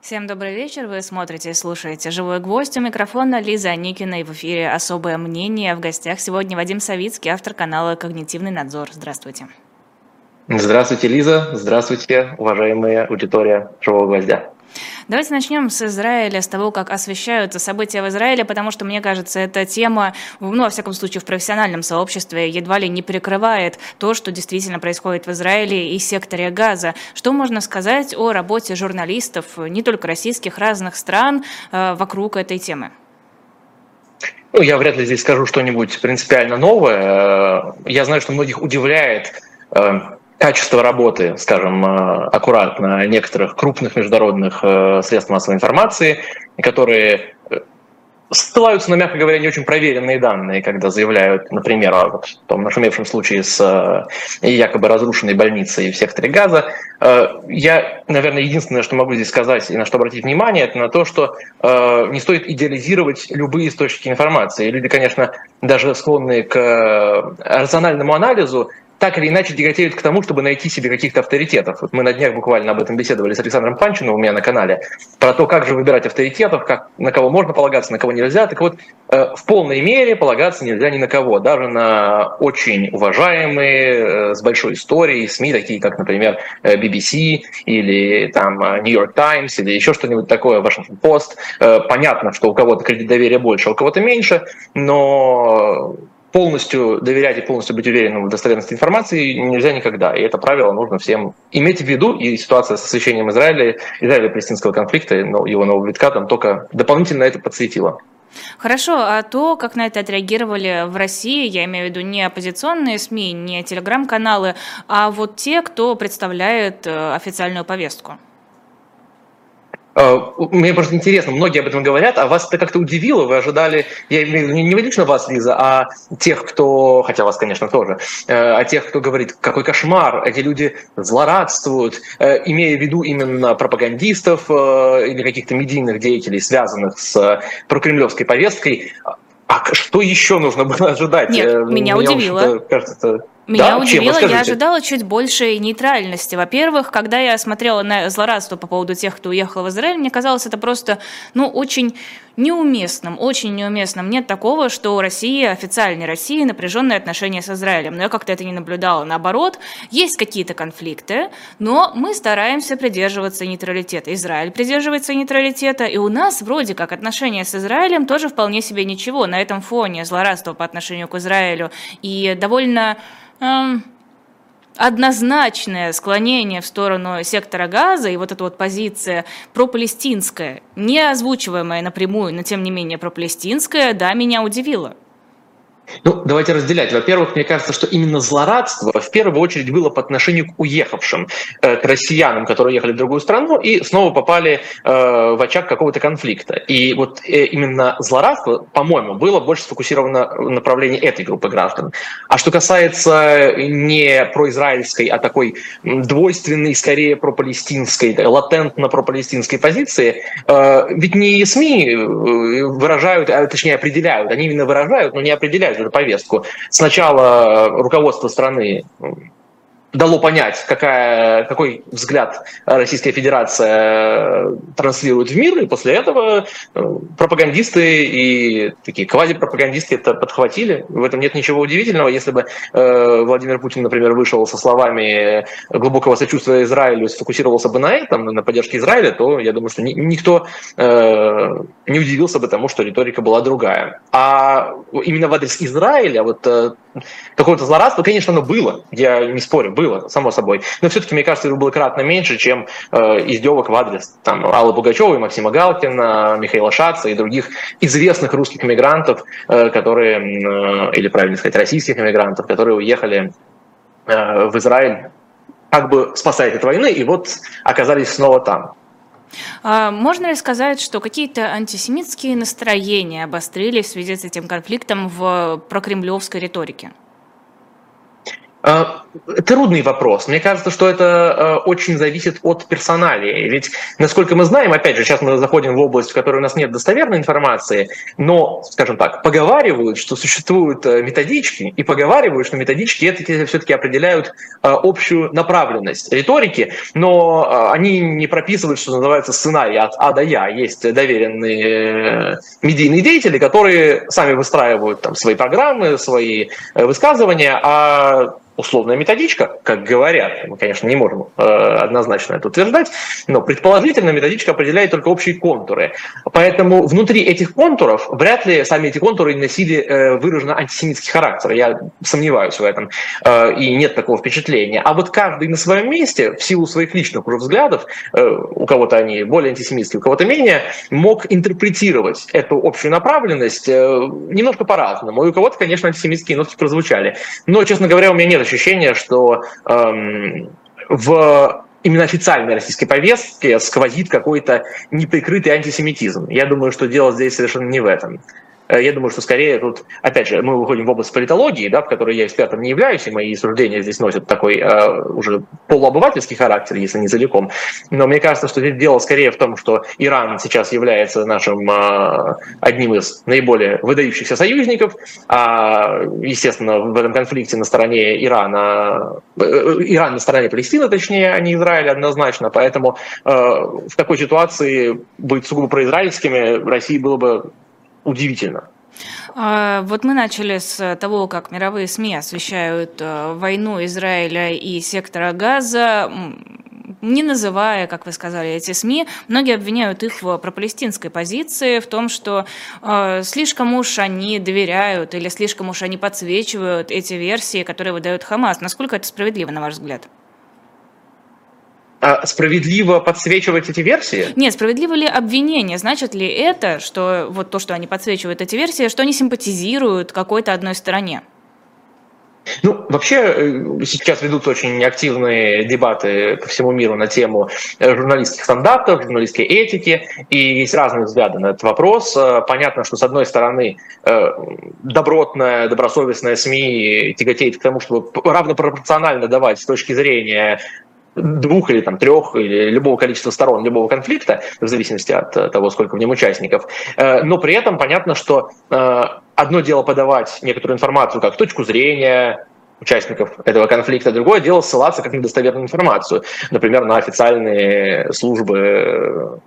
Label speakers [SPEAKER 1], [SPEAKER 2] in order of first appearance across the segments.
[SPEAKER 1] Всем добрый вечер. Вы смотрите и слушаете «Живой гвоздь». У микрофона Лиза Никина и в эфире «Особое мнение». В гостях сегодня Вадим Савицкий, автор канала «Когнитивный надзор». Здравствуйте.
[SPEAKER 2] Здравствуйте, Лиза. Здравствуйте, уважаемая аудитория «Живого гвоздя».
[SPEAKER 1] Давайте начнем с Израиля, с того, как освещаются события в Израиле, потому что, мне кажется, эта тема, ну, во всяком случае, в профессиональном сообществе едва ли не перекрывает то, что действительно происходит в Израиле и секторе Газа. Что можно сказать о работе журналистов, не только российских, разных стран, э, вокруг этой темы?
[SPEAKER 2] Ну, я вряд ли здесь скажу что-нибудь принципиально новое. Я знаю, что многих удивляет э, качество работы, скажем, э, аккуратно некоторых крупных международных э, средств массовой информации, которые э, ссылаются на, мягко говоря, не очень проверенные данные, когда заявляют, например, о вот, том нашумевшем случае с якобы разрушенной больницей в секторе Газа. Я, наверное, единственное, что могу здесь сказать и на что обратить внимание, это на то, что не стоит идеализировать любые источники информации. Люди, конечно, даже склонны к рациональному анализу, так или иначе тяготеют к тому, чтобы найти себе каких-то авторитетов. Вот мы на днях буквально об этом беседовали с Александром Панчиным у меня на канале, про то, как же выбирать авторитетов, как, на кого можно полагаться, на кого нельзя. Так вот, э, в полной мере полагаться нельзя ни на кого, даже на очень уважаемые, э, с большой историей СМИ, такие как, например, BBC или там New York Times или еще что-нибудь такое, Washington Post. Э, понятно, что у кого-то кредит доверия больше, а у кого-то меньше, но полностью доверять и полностью быть уверенным в достоверности информации нельзя никогда. И это правило нужно всем иметь в виду. И ситуация с освещением Израиля, Израиля-палестинского конфликта, его нового витка там только дополнительно это подсветило.
[SPEAKER 1] Хорошо, а то, как на это отреагировали в России, я имею в виду не оппозиционные СМИ, не телеграм-каналы, а вот те, кто представляет э, официальную повестку?
[SPEAKER 2] Э, мне просто интересно, многие об этом говорят, а вас это как-то удивило? Вы ожидали, я имею в виду не лично вас, Лиза, а тех, кто, хотя вас, конечно, тоже, э, а тех, кто говорит, какой кошмар, эти люди злорадствуют, э, имея в виду именно пропагандистов или каких-то медийных деятелей, связанных с прокремлевской повесткой. А что еще нужно было ожидать?
[SPEAKER 1] Нет, меня, меня удивило. Кажется, меня да? удивило, я ожидала чуть большей нейтральности. Во-первых, когда я смотрела на злорадство по поводу тех, кто уехал в Израиль, мне казалось это просто, ну, очень неуместным, очень неуместным. Нет такого, что у России, официальной России, напряженные отношения с Израилем. Но я как-то это не наблюдала. Наоборот, есть какие-то конфликты, но мы стараемся придерживаться нейтралитета. Израиль придерживается нейтралитета, и у нас вроде как отношения с Израилем тоже вполне себе ничего. На этом фоне злорадство по отношению к Израилю и довольно эм, однозначное склонение в сторону сектора газа и вот эта вот позиция пропалестинская, не озвучиваемая напрямую, но тем не менее пропалестинская, да, меня удивила.
[SPEAKER 2] Ну, давайте разделять. Во-первых, мне кажется, что именно злорадство в первую очередь было по отношению к уехавшим, э, к россиянам, которые ехали в другую страну и снова попали э, в очаг какого-то конфликта. И вот э, именно злорадство, по-моему, было больше сфокусировано в направлении этой группы граждан. А что касается не произраильской, а такой двойственной, скорее пропалестинской, латентно пропалестинской позиции, ведь не СМИ выражают, а точнее определяют, они именно выражают, но не определяют эту повестку. Сначала руководство страны дало понять, какая, какой взгляд Российская Федерация транслирует в мир, и после этого э, пропагандисты и такие квазипропагандисты это подхватили. В этом нет ничего удивительного. Если бы э, Владимир Путин, например, вышел со словами глубокого сочувствия Израилю сфокусировался бы на этом, на поддержке Израиля, то я думаю, что ни, никто э, не удивился бы тому, что риторика была другая. А именно в адрес Израиля вот какое-то злорадство, конечно, оно было, я не спорю, было, само собой. Но все-таки, мне кажется, это было кратно меньше, чем э, издевок в адрес там, Аллы Пугачевой, Максима Галкина, Михаила Шаца и других известных русских мигрантов, э, которые, э, или правильно сказать, российских иммигрантов, которые уехали э, в Израиль как бы спасать от войны, и вот оказались снова там.
[SPEAKER 1] А можно ли сказать, что какие-то антисемитские настроения обострились в связи с этим конфликтом в прокремлевской риторике?
[SPEAKER 2] А, трудный вопрос. Мне кажется, что это э, очень зависит от персоналии. Ведь, насколько мы знаем, опять же, сейчас мы заходим в область, в которой у нас нет достоверной информации, но, скажем так, поговаривают, что существуют э, методички, и поговаривают, что методички это все-таки определяют э, общую направленность риторики, но они не прописывают, что называется, сценарий от А до Я. Есть доверенные медийные деятели, которые сами выстраивают там свои программы, свои высказывания, а условная методичка, как говорят. Мы, конечно, не можем э, однозначно это утверждать, но предположительно методичка определяет только общие контуры. Поэтому внутри этих контуров вряд ли сами эти контуры носили э, выраженно антисемитский характер. Я сомневаюсь в этом. Э, и нет такого впечатления. А вот каждый на своем месте, в силу своих личных уже взглядов, у кого-то они более антисемитские, у кого-то менее, мог интерпретировать эту общую направленность немножко по-разному. И у кого-то, конечно, антисемитские нотки прозвучали. Но, честно говоря, у меня нет ощущение, что эм, в именно официальной российской повестке сквозит какой-то неприкрытый антисемитизм. Я думаю, что дело здесь совершенно не в этом. Э, я думаю, что скорее тут, опять же, мы выходим в область политологии, да, в которой я экспертом не являюсь, и мои суждения здесь носят такой э, уже полуобывательский характер, если не целиком. Но мне кажется, что дело скорее в том, что Иран сейчас является нашим э, одним из наиболее выдающихся союзников. А, естественно, в этом конфликте на стороне Ирана, э, Иран на стороне Палестины, точнее, а не Израиля однозначно. Поэтому э, в такой ситуации быть сугубо произраильскими России было бы удивительно.
[SPEAKER 1] А, вот мы начали с того, как мировые СМИ освещают э, войну Израиля и сектора Газа не называя, как вы сказали, эти СМИ, многие обвиняют их в пропалестинской позиции, в том, что э, слишком уж они доверяют или слишком уж они подсвечивают эти версии, которые выдает Хамас. Насколько это справедливо, на ваш взгляд?
[SPEAKER 2] А справедливо подсвечивать эти версии?
[SPEAKER 1] Нет, справедливо ли обвинение? Значит ли это, что вот то, что они подсвечивают эти версии, что они симпатизируют какой-то одной стороне?
[SPEAKER 2] Ну, вообще э, сейчас ведутся очень активные дебаты по всему миру на тему э, журналистских стандартов, журналистской этики, и есть разные взгляды на этот вопрос. Э, понятно, что с одной стороны добротная, добросовестная СМИ тяготеет к тому, чтобы равнопропорционально давать с точки зрения двух или там трех или любого количества сторон любого конфликта, в зависимости от э, того, сколько в нем участников. Э, но при этом понятно, что э, одно дело подавать некоторую информацию как точку зрения участников этого конфликта, другое дело ссылаться как на достоверную информацию, например, на официальные службы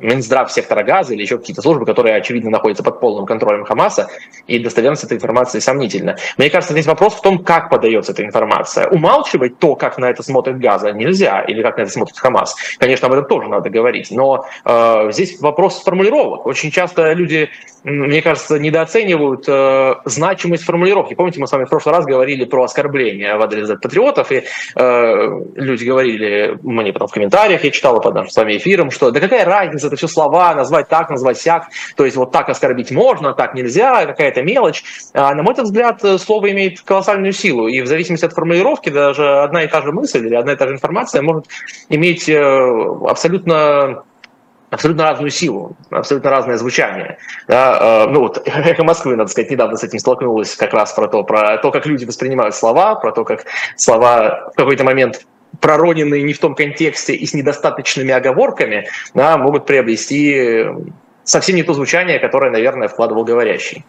[SPEAKER 2] Минздрав сектора газа или еще какие-то службы, которые, очевидно, находятся под полным контролем Хамаса, и достоверность этой информации сомнительна. Мне кажется, здесь вопрос в том, как подается эта информация. Умалчивать то, как на это смотрит Газа, нельзя, или как на это смотрит Хамас. Конечно, об этом тоже надо говорить, но э, здесь вопрос формулировок. Очень часто люди, мне кажется, недооценивают э, значимость формулировки. Помните, мы с вами в прошлый раз говорили про оскорбления в адрес патриотов, и э, люди говорили, мне потом в комментариях, я читал под нашим с вами эфиром, что да какая разница, это все слова, назвать так, назвать сяк, то есть вот так оскорбить можно, так нельзя, какая-то мелочь. А, на мой взгляд, э, слово имеет колоссальную силу, и в зависимости от формулировки даже одна и та же мысль или одна и та же информация может иметь э, абсолютно абсолютно разную силу, абсолютно разное звучание. Да, э, ну вот «Эхо Москвы», надо сказать, недавно с этим столкнулась как раз про то, про то, как люди воспринимают слова, про то, как слова в какой-то момент пророненные не в том контексте и с недостаточными оговорками, да, могут приобрести э, совсем не то звучание, которое, наверное, вкладывал говорящий.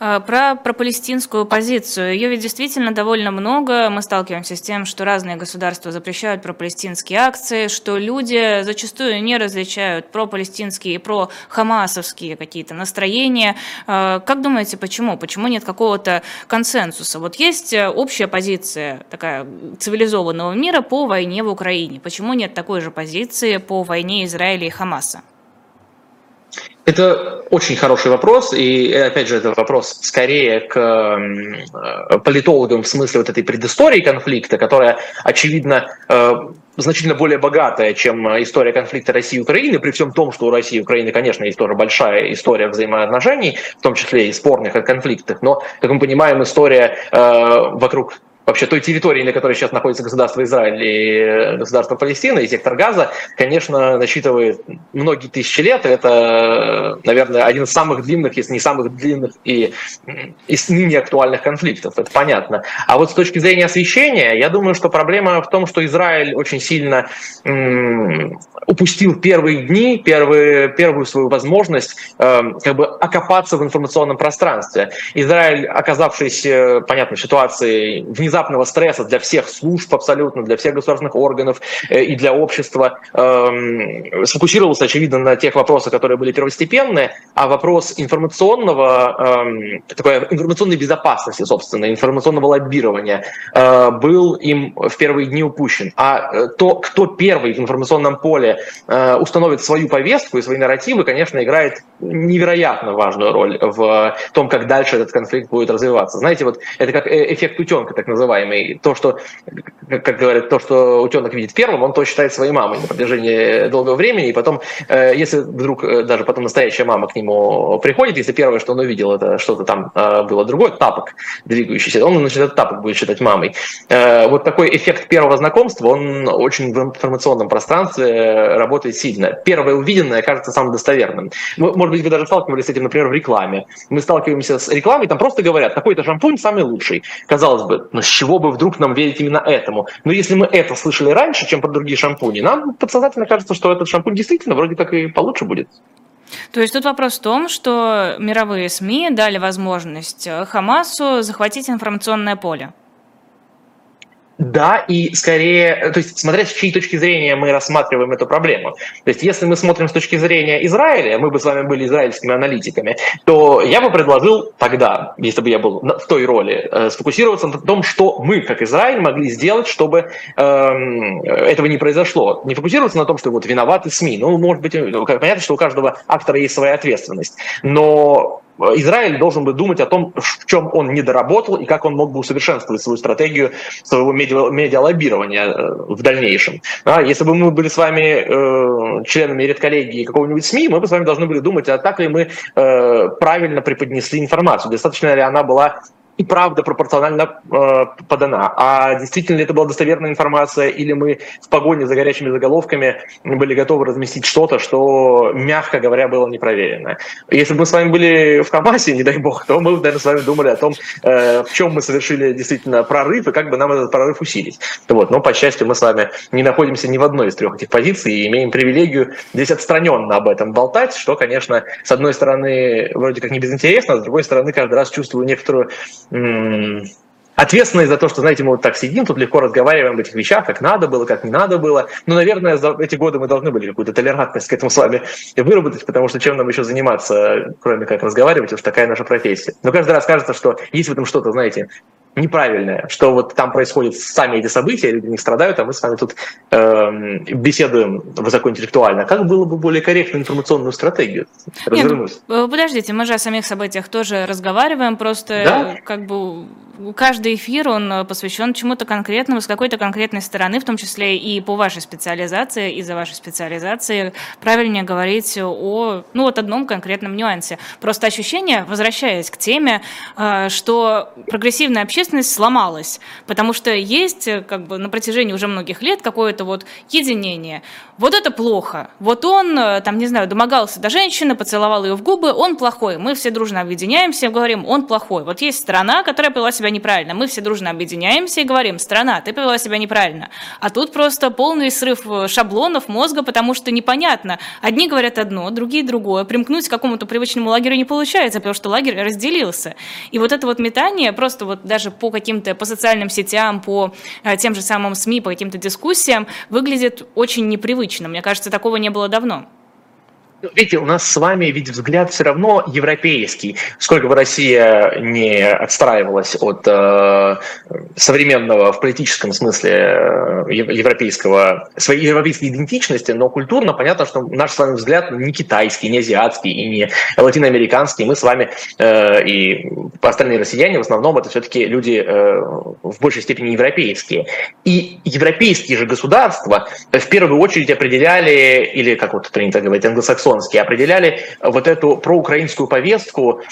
[SPEAKER 1] А, про, про палестинскую позицию. Ее ведь действительно довольно много. Мы сталкиваемся с тем, что разные государства запрещают пропалестинские акции, что люди зачастую не различают про-палестинские и про-хамасовские какие-то настроения. А, как думаете, почему? Почему нет какого-то консенсуса? Вот есть э, общая позиция такая цивилизованного мира по войне в Украине. Почему нет такой же позиции по войне Израиля и Хамаса?
[SPEAKER 2] Это очень хороший вопрос, и опять же, это вопрос скорее к э, политологам в смысле вот этой предыстории конфликта, которая, очевидно, э, значительно более богатая, чем история конфликта России и Украины, при всем том, что у России и Украины, конечно, есть тоже большая история взаимоотношений, в том числе и спорных конфликтах, но, как мы понимаем, история э, вокруг вообще той территории, на которой сейчас находится государство Израиль и государство Палестина, и сектор Газа, конечно, насчитывает многие тысячи лет. Это, наверное, один из самых длинных, если не самых длинных и, и ныне актуальных конфликтов. Это понятно. А вот с точки зрения освещения, я думаю, что проблема в том, что Израиль очень сильно м- упустил первые дни, первые, первую свою возможность э, как бы окопаться в информационном пространстве. Израиль, оказавшись, э, понятно, в ситуации внезапного стресса для всех служб абсолютно, для всех государственных органов э, и для общества, э, сфокусировался, очевидно, на тех вопросах, которые были первостепенные, а вопрос информационного, э, такой информационной безопасности, собственно, информационного лоббирования э, был им в первые дни упущен. А э, то, кто первый в информационном поле установит свою повестку и свои нарративы, конечно, играет невероятно важную роль в том, как дальше этот конфликт будет развиваться. Знаете, вот это как эффект утенка, так называемый. То, что, как говорят, то, что утенок видит первым, он то считает своей мамой на протяжении долгого времени, и потом, э, если вдруг даже потом настоящая мама к нему приходит, если первое, что он увидел, это что-то там было другое, тапок двигающийся, он, значит, этот тапок будет считать мамой. Вот такой эффект первого знакомства, он очень в информационном пространстве работает сильно. Первое увиденное кажется самым достоверным. Может быть, вы даже сталкивались с этим, например, в рекламе. Мы сталкиваемся с рекламой, там просто говорят, какой-то шампунь самый лучший. Казалось бы, ну с чего бы вдруг нам верить именно этому? Но если мы это слышали раньше, чем про другие шампуни, нам подсознательно кажется, что этот шампунь действительно вроде как и получше будет.
[SPEAKER 1] То есть тут вопрос в том, что мировые СМИ дали возможность Хамасу захватить информационное поле.
[SPEAKER 2] Да, и скорее, то есть смотря с чьей точки зрения мы рассматриваем эту проблему. То есть если мы смотрим с точки зрения Израиля, мы бы с вами были израильскими аналитиками, то я бы предложил тогда, если бы я был в той роли, э, сфокусироваться на том, что мы, как Израиль, могли сделать, чтобы э, этого не произошло. Не фокусироваться на том, что вот виноваты СМИ. Ну, может быть, э, понятно, что у каждого актора есть своя ответственность. Но Израиль должен бы думать о том, в чем он не доработал и как он мог бы усовершенствовать свою стратегию своего медиа, медиалоббирования э, в дальнейшем. А если бы мы были с вами э, членами редколлегии какого-нибудь СМИ, мы бы с вами должны были думать, а так ли мы э, правильно преподнесли информацию, достаточно ли она была и правда пропорционально э, подана. А действительно ли это была достоверная информация, или мы в погоне за горячими заголовками были готовы разместить что-то, что, мягко говоря, было непроверено. Если бы мы с вами были в Хамасе, не дай бог, то мы, наверное, с вами думали о том, э, в чем мы совершили действительно прорыв и как бы нам этот прорыв усилить. Вот. Но, по счастью, мы с вами не находимся ни в одной из трех этих позиций и имеем привилегию здесь отстраненно об этом болтать, что, конечно, с одной стороны, вроде как не безинтересно, а с другой стороны, каждый раз чувствую некоторую ответственность за то, что, знаете, мы вот так сидим, тут легко разговариваем об этих вещах, как надо было, как не надо было. Но, наверное, за эти годы мы должны были какую-то толерантность к этому с вами выработать, потому что чем нам еще заниматься, кроме как разговаривать, уж такая наша профессия. Но каждый раз кажется, что есть в этом что-то, знаете, неправильное, что вот там происходят сами эти события, люди не страдают, а мы с вами тут э, беседуем высокоинтеллектуально. Как было бы более корректно информационную стратегию
[SPEAKER 1] развернуть? Нет, ну, подождите, мы же о самих событиях тоже разговариваем, просто да? как бы каждый эфир, он э, посвящен чему-то конкретному, с какой-то конкретной стороны, в том числе и по вашей специализации, из-за вашей специализации, правильнее говорить о, ну, вот одном конкретном нюансе. Просто ощущение, возвращаясь к теме, э, что прогрессивная общественность сломалась, потому что есть э, как бы на протяжении уже многих лет какое-то вот единение. Вот это плохо. Вот он, там, не знаю, домогался до женщины, поцеловал ее в губы, он плохой. Мы все дружно объединяемся, говорим, он плохой. Вот есть страна, которая повела себя себя неправильно. Мы все дружно объединяемся и говорим, страна, ты повела себя неправильно. А тут просто полный срыв э, шаблонов мозга, потому что непонятно. Одни говорят одно, другие другое. Примкнуть к какому-то привычному лагерю не получается, потому что лагерь разделился. И вот это вот метание просто вот даже по каким-то, по социальным сетям, по э, тем же самым СМИ, по каким-то дискуссиям выглядит очень непривычно. Мне кажется, такого не было давно.
[SPEAKER 2] Ну, видите, у нас с вами ведь взгляд все равно европейский. Сколько бы Россия не отстраивалась от э, современного в политическом смысле э, европейского, своей европейской идентичности, но культурно понятно, что наш с вами взгляд не китайский, не азиатский и не латиноамериканский. Мы с вами э, и остальные россияне в основном это все-таки люди э, в большей степени европейские. И европейские же государства в первую очередь определяли, или как вот принято говорить, англосаксонские херсонские определяли вот эту проукраинскую повестку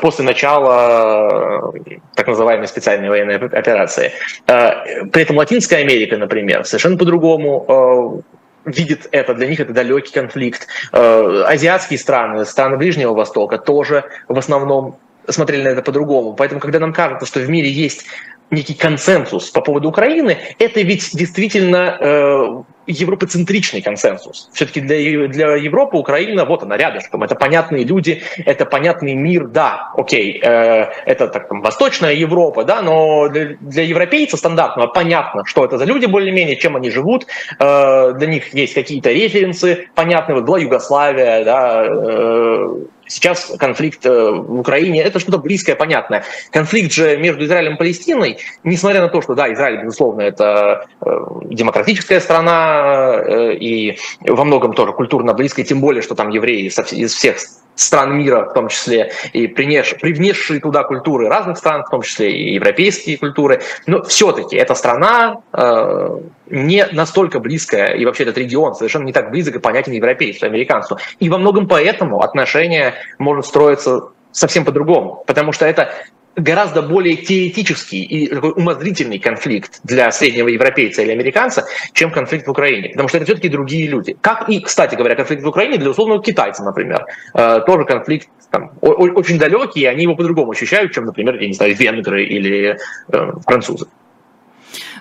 [SPEAKER 2] после начала так называемой специальной военной операции. При этом Латинская Америка, например, совершенно по-другому видит это, для них это далекий конфликт. Азиатские страны, страны Ближнего Востока тоже в основном смотрели на это по-другому. Поэтому, когда нам кажется, что в мире есть некий консенсус по поводу Украины, это ведь действительно э, европоцентричный консенсус. Все-таки для, для Европы Украина, вот она рядышком, это понятные люди, это понятный мир, да, окей, э, это так, там, Восточная Европа, да, но для, для европейца стандартного понятно, что это за люди более-менее, чем они живут, э, для них есть какие-то референсы, понятные, вот была Югославия, да, э, Сейчас конфликт э, в Украине – это что-то близкое, понятное. Конфликт же между Израилем и Палестиной, несмотря на то, что, да, Израиль, безусловно, это э, демократическая страна э, и во многом тоже культурно близкая, тем более, что там евреи из всех стран мира, в том числе и принес, привнесшие туда культуры разных стран, в том числе и европейские культуры. Но все-таки эта страна э, не настолько близкая, и вообще этот регион совершенно не так близок и понятен европейцу, американцу. И во многом поэтому отношения может строиться совсем по-другому, потому что это гораздо более теоретический и такой умозрительный конфликт для среднего европейца или американца, чем конфликт в Украине. Потому что это все-таки другие люди. Как и, кстати говоря, конфликт в Украине для условного китайца, например. Э, тоже конфликт там, очень далекий, и они его по-другому ощущают, чем, например, я не знаю, венгры или э, французы.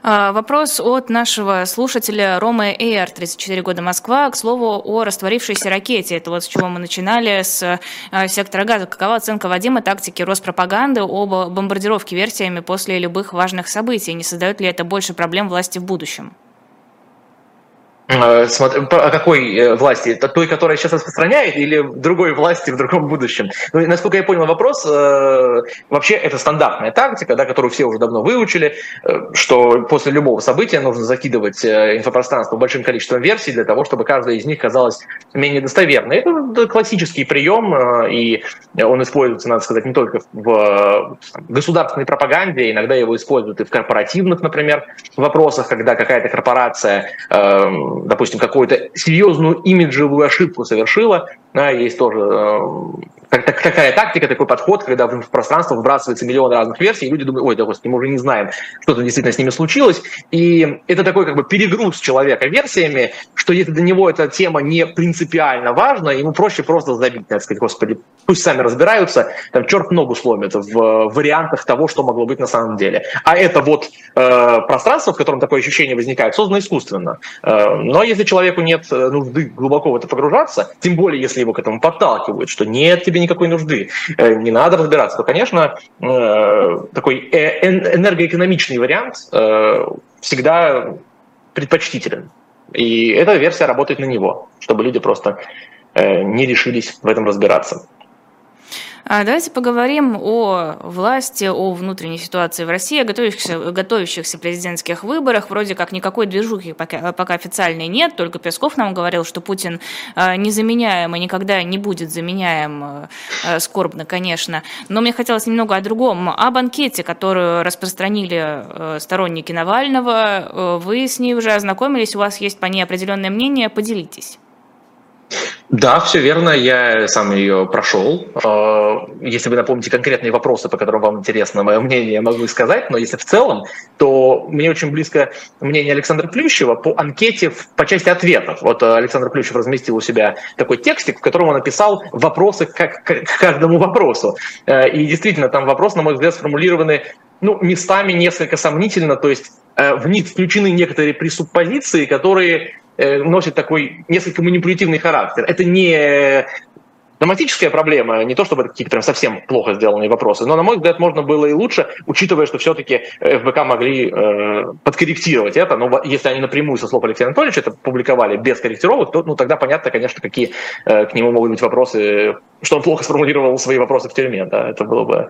[SPEAKER 1] А, вопрос от нашего слушателя Ромы Эйр, 34 года Москва. К слову, о растворившейся ракете. Это вот с чего мы начинали, с а, сектора газа. Какова оценка Вадима тактики Роспропаганды об бомбардировке версиями после любых важных событий? Не создает ли это больше проблем власти в будущем?
[SPEAKER 2] Э, какой э, власти? Той, которая сейчас распространяет, или другой власти в другом будущем? Ну, насколько я понял вопрос, э, вообще это стандартная тактика, да, которую все уже давно выучили, что после любого события нужно закидывать инфопространство большим количеством версий для того, чтобы каждая из них казалась менее достоверной. Это классический прием, и он используется, надо сказать, не только в государственной пропаганде, иногда его используют и в корпоративных, например, вопросах, когда какая-то корпорация эм, допустим, какую-то серьезную имиджевую ошибку совершила, да, есть тоже э, так, такая тактика, такой подход, когда в пространство выбрасывается миллион разных версий, и люди думают, ой, да господи, мы уже не знаем, что то действительно с ними случилось. И это такой как бы перегруз человека версиями, что если для него эта тема не принципиально важна, ему проще просто забить, так сказать, господи, пусть сами разбираются, там черт ногу сломит в вариантах того, что могло быть на самом деле. А это вот э, пространство, в котором такое ощущение возникает, создано искусственно. Э, но если человеку нет э, нужды глубоко в это погружаться, тем более если его к этому подталкивают, что нет тебе никакой нужды, э, не надо разбираться, то, конечно, э, такой э, энергоэкономичный вариант всегда предпочтителен. И эта версия работает на него, чтобы люди просто не решились в этом разбираться.
[SPEAKER 1] А давайте поговорим о власти, о внутренней ситуации в России, о готовящихся, готовящихся президентских выборах. Вроде как никакой движухи пока, пока официальной нет, только Песков нам говорил, что Путин а, незаменяем и никогда не будет заменяем, а, скорбно, конечно. Но мне хотелось немного о другом, о банкете, которую распространили сторонники Навального. Вы с ней уже ознакомились, у вас есть по ней определенное мнение, поделитесь.
[SPEAKER 2] Да, все верно, я сам ее прошел. А, если вы напомните конкретные вопросы, по которым вам интересно мое мнение, я могу сказать, но если в целом, то мне очень близко мнение Александра Плющева по анкете по части ответов. Вот э, Александр Плющев разместил у себя такой текстик, в котором он написал вопросы к, к каждому вопросу. Э, и действительно, там вопросы, на мой взгляд, сформулированы ну, местами несколько сомнительно, то есть э, в них включены некоторые пресуппозиции, которые носит такой несколько манипулятивный характер. Это не драматическая проблема, не то чтобы это какие-то прям совсем плохо сделанные вопросы, но, на мой взгляд, можно было и лучше, учитывая, что все-таки ФБК могли э, подкорректировать это, но если они напрямую со слов Алексея Анатольевича это публиковали без корректировок, то ну, тогда понятно, конечно, какие э, к нему могут быть вопросы, что он плохо сформулировал свои вопросы в тюрьме, да, это было бы,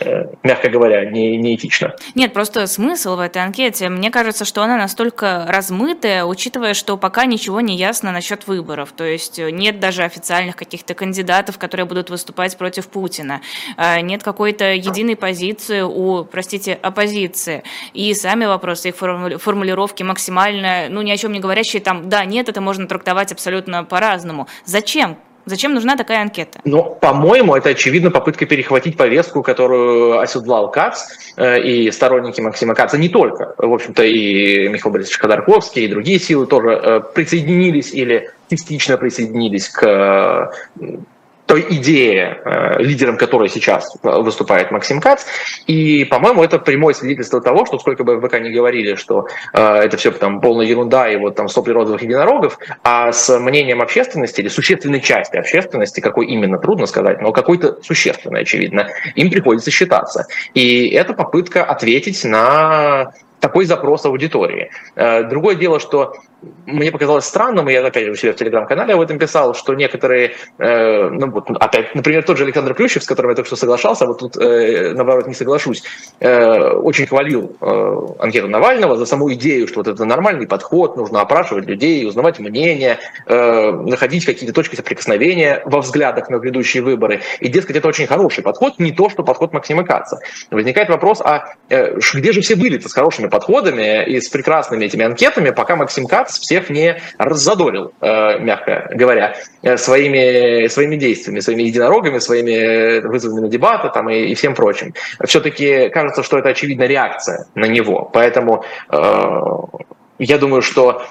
[SPEAKER 2] э, мягко говоря, не, неэтично.
[SPEAKER 1] Нет, просто смысл в этой анкете, мне кажется, что она настолько размытая, учитывая, что пока ничего не ясно насчет выборов, то есть нет даже официальных каких-то кандидатов, кандидатов, которые будут выступать против Путина. Э, нет какой-то единой позиции у, простите, оппозиции. И сами вопросы, их формулировки максимально, ну, ни о чем не говорящие, там, да, нет, это можно трактовать абсолютно по-разному. Зачем? Зачем нужна такая анкета?
[SPEAKER 2] Ну, по-моему, это очевидно попытка перехватить повестку, которую оседлал Кац э, и сторонники Максима Каца, не только. В общем-то, и Михаил Борисович Ходорковский, и другие силы тоже э, присоединились или частично присоединились к той идее, э, лидером которой сейчас выступает Максим Кац. И, по-моему, это прямое свидетельство того, что сколько бы ФБК не говорили, что э, это все там полная ерунда и вот там сопли розовых единорогов, а с мнением общественности или существенной части общественности, какой именно, трудно сказать, но какой-то существенной, очевидно, им приходится считаться. И это попытка ответить на такой запрос аудитории. Э, другое дело, что мне показалось странным, и я опять же у себя в телеграм-канале об этом писал, что некоторые, э, ну вот опять, например, тот же Александр Плющев, с которым я только что соглашался, вот тут, э, наоборот, не соглашусь, очень хвалил э, анкету Навального за саму идею, что вот это нормальный подход, нужно опрашивать людей, узнавать мнение, находить какие-то точки соприкосновения во взглядах на грядущие выборы. И, дескать, это очень хороший подход, не то, что подход Максима Каца. Возникает вопрос, а где же все были-то с хорошими подходами и с прекрасными этими анкетами, пока Максим Кац всех не раззадорил, э, мягко говоря, э, своими, своими действиями, своими единорогами, своими вызовами на дебаты там, и, и всем прочим. Все-таки кажется, что это очевидная реакция на него. Поэтому э, я думаю, что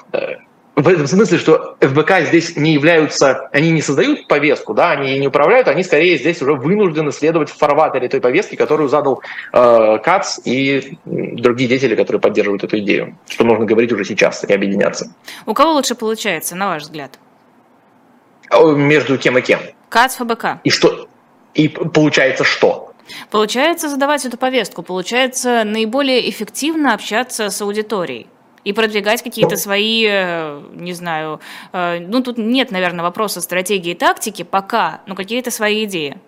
[SPEAKER 2] в этом смысле, что ФБК здесь не являются, они не создают повестку, да, они не управляют, они скорее здесь уже вынуждены следовать в фарватере той повестки, которую задал э, КАЦ и другие деятели, которые поддерживают эту идею, что нужно говорить уже сейчас и объединяться.
[SPEAKER 1] У кого лучше получается, на ваш взгляд?
[SPEAKER 2] Между кем и кем?
[SPEAKER 1] КАЦ, ФБК.
[SPEAKER 2] И что? И получается что?
[SPEAKER 1] Получается задавать эту повестку, получается наиболее эффективно общаться с аудиторией и продвигать какие-то свои, э, не знаю, э, ну тут нет, наверное, вопроса стратегии и тактики пока, но какие-то свои идеи.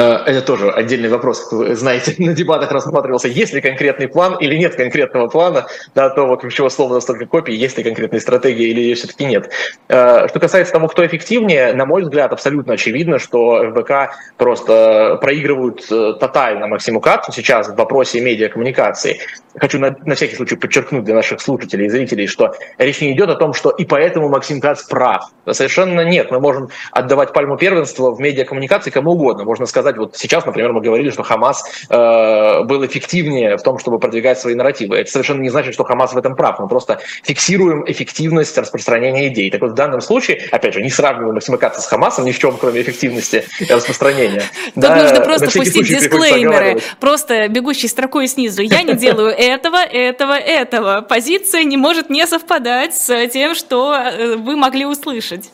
[SPEAKER 2] Э, это тоже отдельный вопрос, вы знаете, на дебатах рассматривался, есть ли конкретный план или нет конкретного плана, да, то вот чего слова настолько копий, есть ли конкретная стратегия или ее все-таки нет. Э, что касается того, кто эффективнее, на мой взгляд, абсолютно очевидно, что ФБК просто проигрывают э, тотально Максиму Кацу сейчас в вопросе медиакоммуникации. Хочу на, на всякий случай подчеркнуть для наших слушателей и зрителей, что речь не идет о том, что и поэтому Максим Кац прав. Совершенно нет. Мы можем отдавать пальму первенства в медиакоммуникации кому угодно. Можно сказать, сказать, вот сейчас, например, мы говорили, что Хамас э, был эффективнее в том, чтобы продвигать свои нарративы. Это совершенно не значит, что Хамас в этом прав. Мы просто фиксируем эффективность распространения идей. Так вот, в данном случае, опять же, не сравниваем Максимакацию с Хамасом ни в чем, кроме эффективности распространения.
[SPEAKER 1] Тут да, нужно просто пустить дисклеймеры. Просто бегущей строкой снизу. Я не делаю этого, этого, этого. Позиция не может не совпадать с тем, что э, вы могли услышать.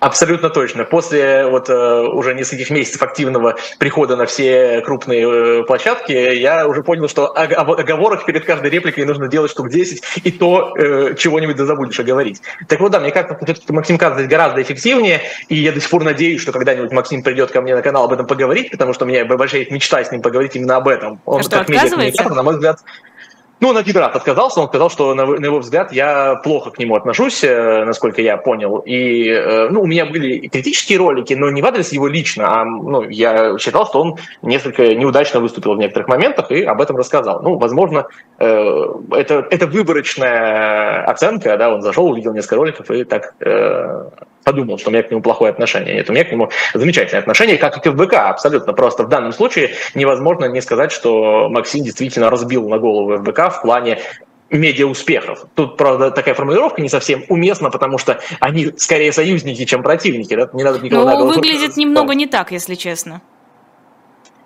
[SPEAKER 2] Абсолютно точно. После вот э, уже нескольких месяцев активного прихода на все крупные э, площадки, я уже понял, что об оговорах перед каждой репликой нужно делать штук 10, и то э, чего-нибудь да забудешь оговорить. Так вот, да, мне что Максим здесь гораздо эффективнее, и я до сих пор надеюсь, что когда-нибудь Максим придет ко мне на канал об этом поговорить, потому что у меня большая мечта с ним поговорить именно об этом.
[SPEAKER 1] Он а что, как медиакоммуникатор,
[SPEAKER 2] на мой взгляд, ну, он один раз отказался, он сказал, что, на, на его взгляд, я плохо к нему отношусь, э, насколько я понял. И, э, ну, у меня были критические ролики, но не в адрес его лично, а, ну, я считал, что он несколько неудачно выступил в некоторых моментах и об этом рассказал. Ну, возможно, э, это, это выборочная оценка, да, он зашел, увидел несколько роликов и так подумал, что у меня к нему плохое отношение. Нет, у меня к нему замечательное отношение, как и к ФБК, абсолютно. Просто в данном случае невозможно не сказать, что Максим действительно разбил на голову ФБК в плане медиа успехов. Тут, правда, такая формулировка не совсем уместна, потому что они скорее союзники, чем противники. Да?
[SPEAKER 1] Не надо никого Ну, выглядит немного не так, если честно.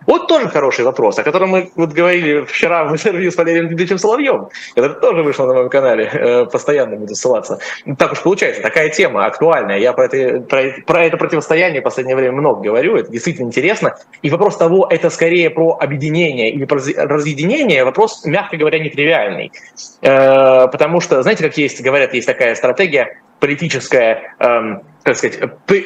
[SPEAKER 2] Вот тоже хороший вопрос, о котором мы вот говорили вчера в интервью с Валерием Дмитриевичем Соловьем. Это тоже вышло на моем канале, э, постоянно буду ссылаться. Так уж получается, такая тема актуальная. Я про это, про, про это противостояние в последнее время много говорю, это действительно интересно. И вопрос того, это скорее про объединение или про разъединение, вопрос, мягко говоря, нетривиальный. Э, потому что, знаете, как есть, говорят, есть такая стратегия политическая, эм, как сказать,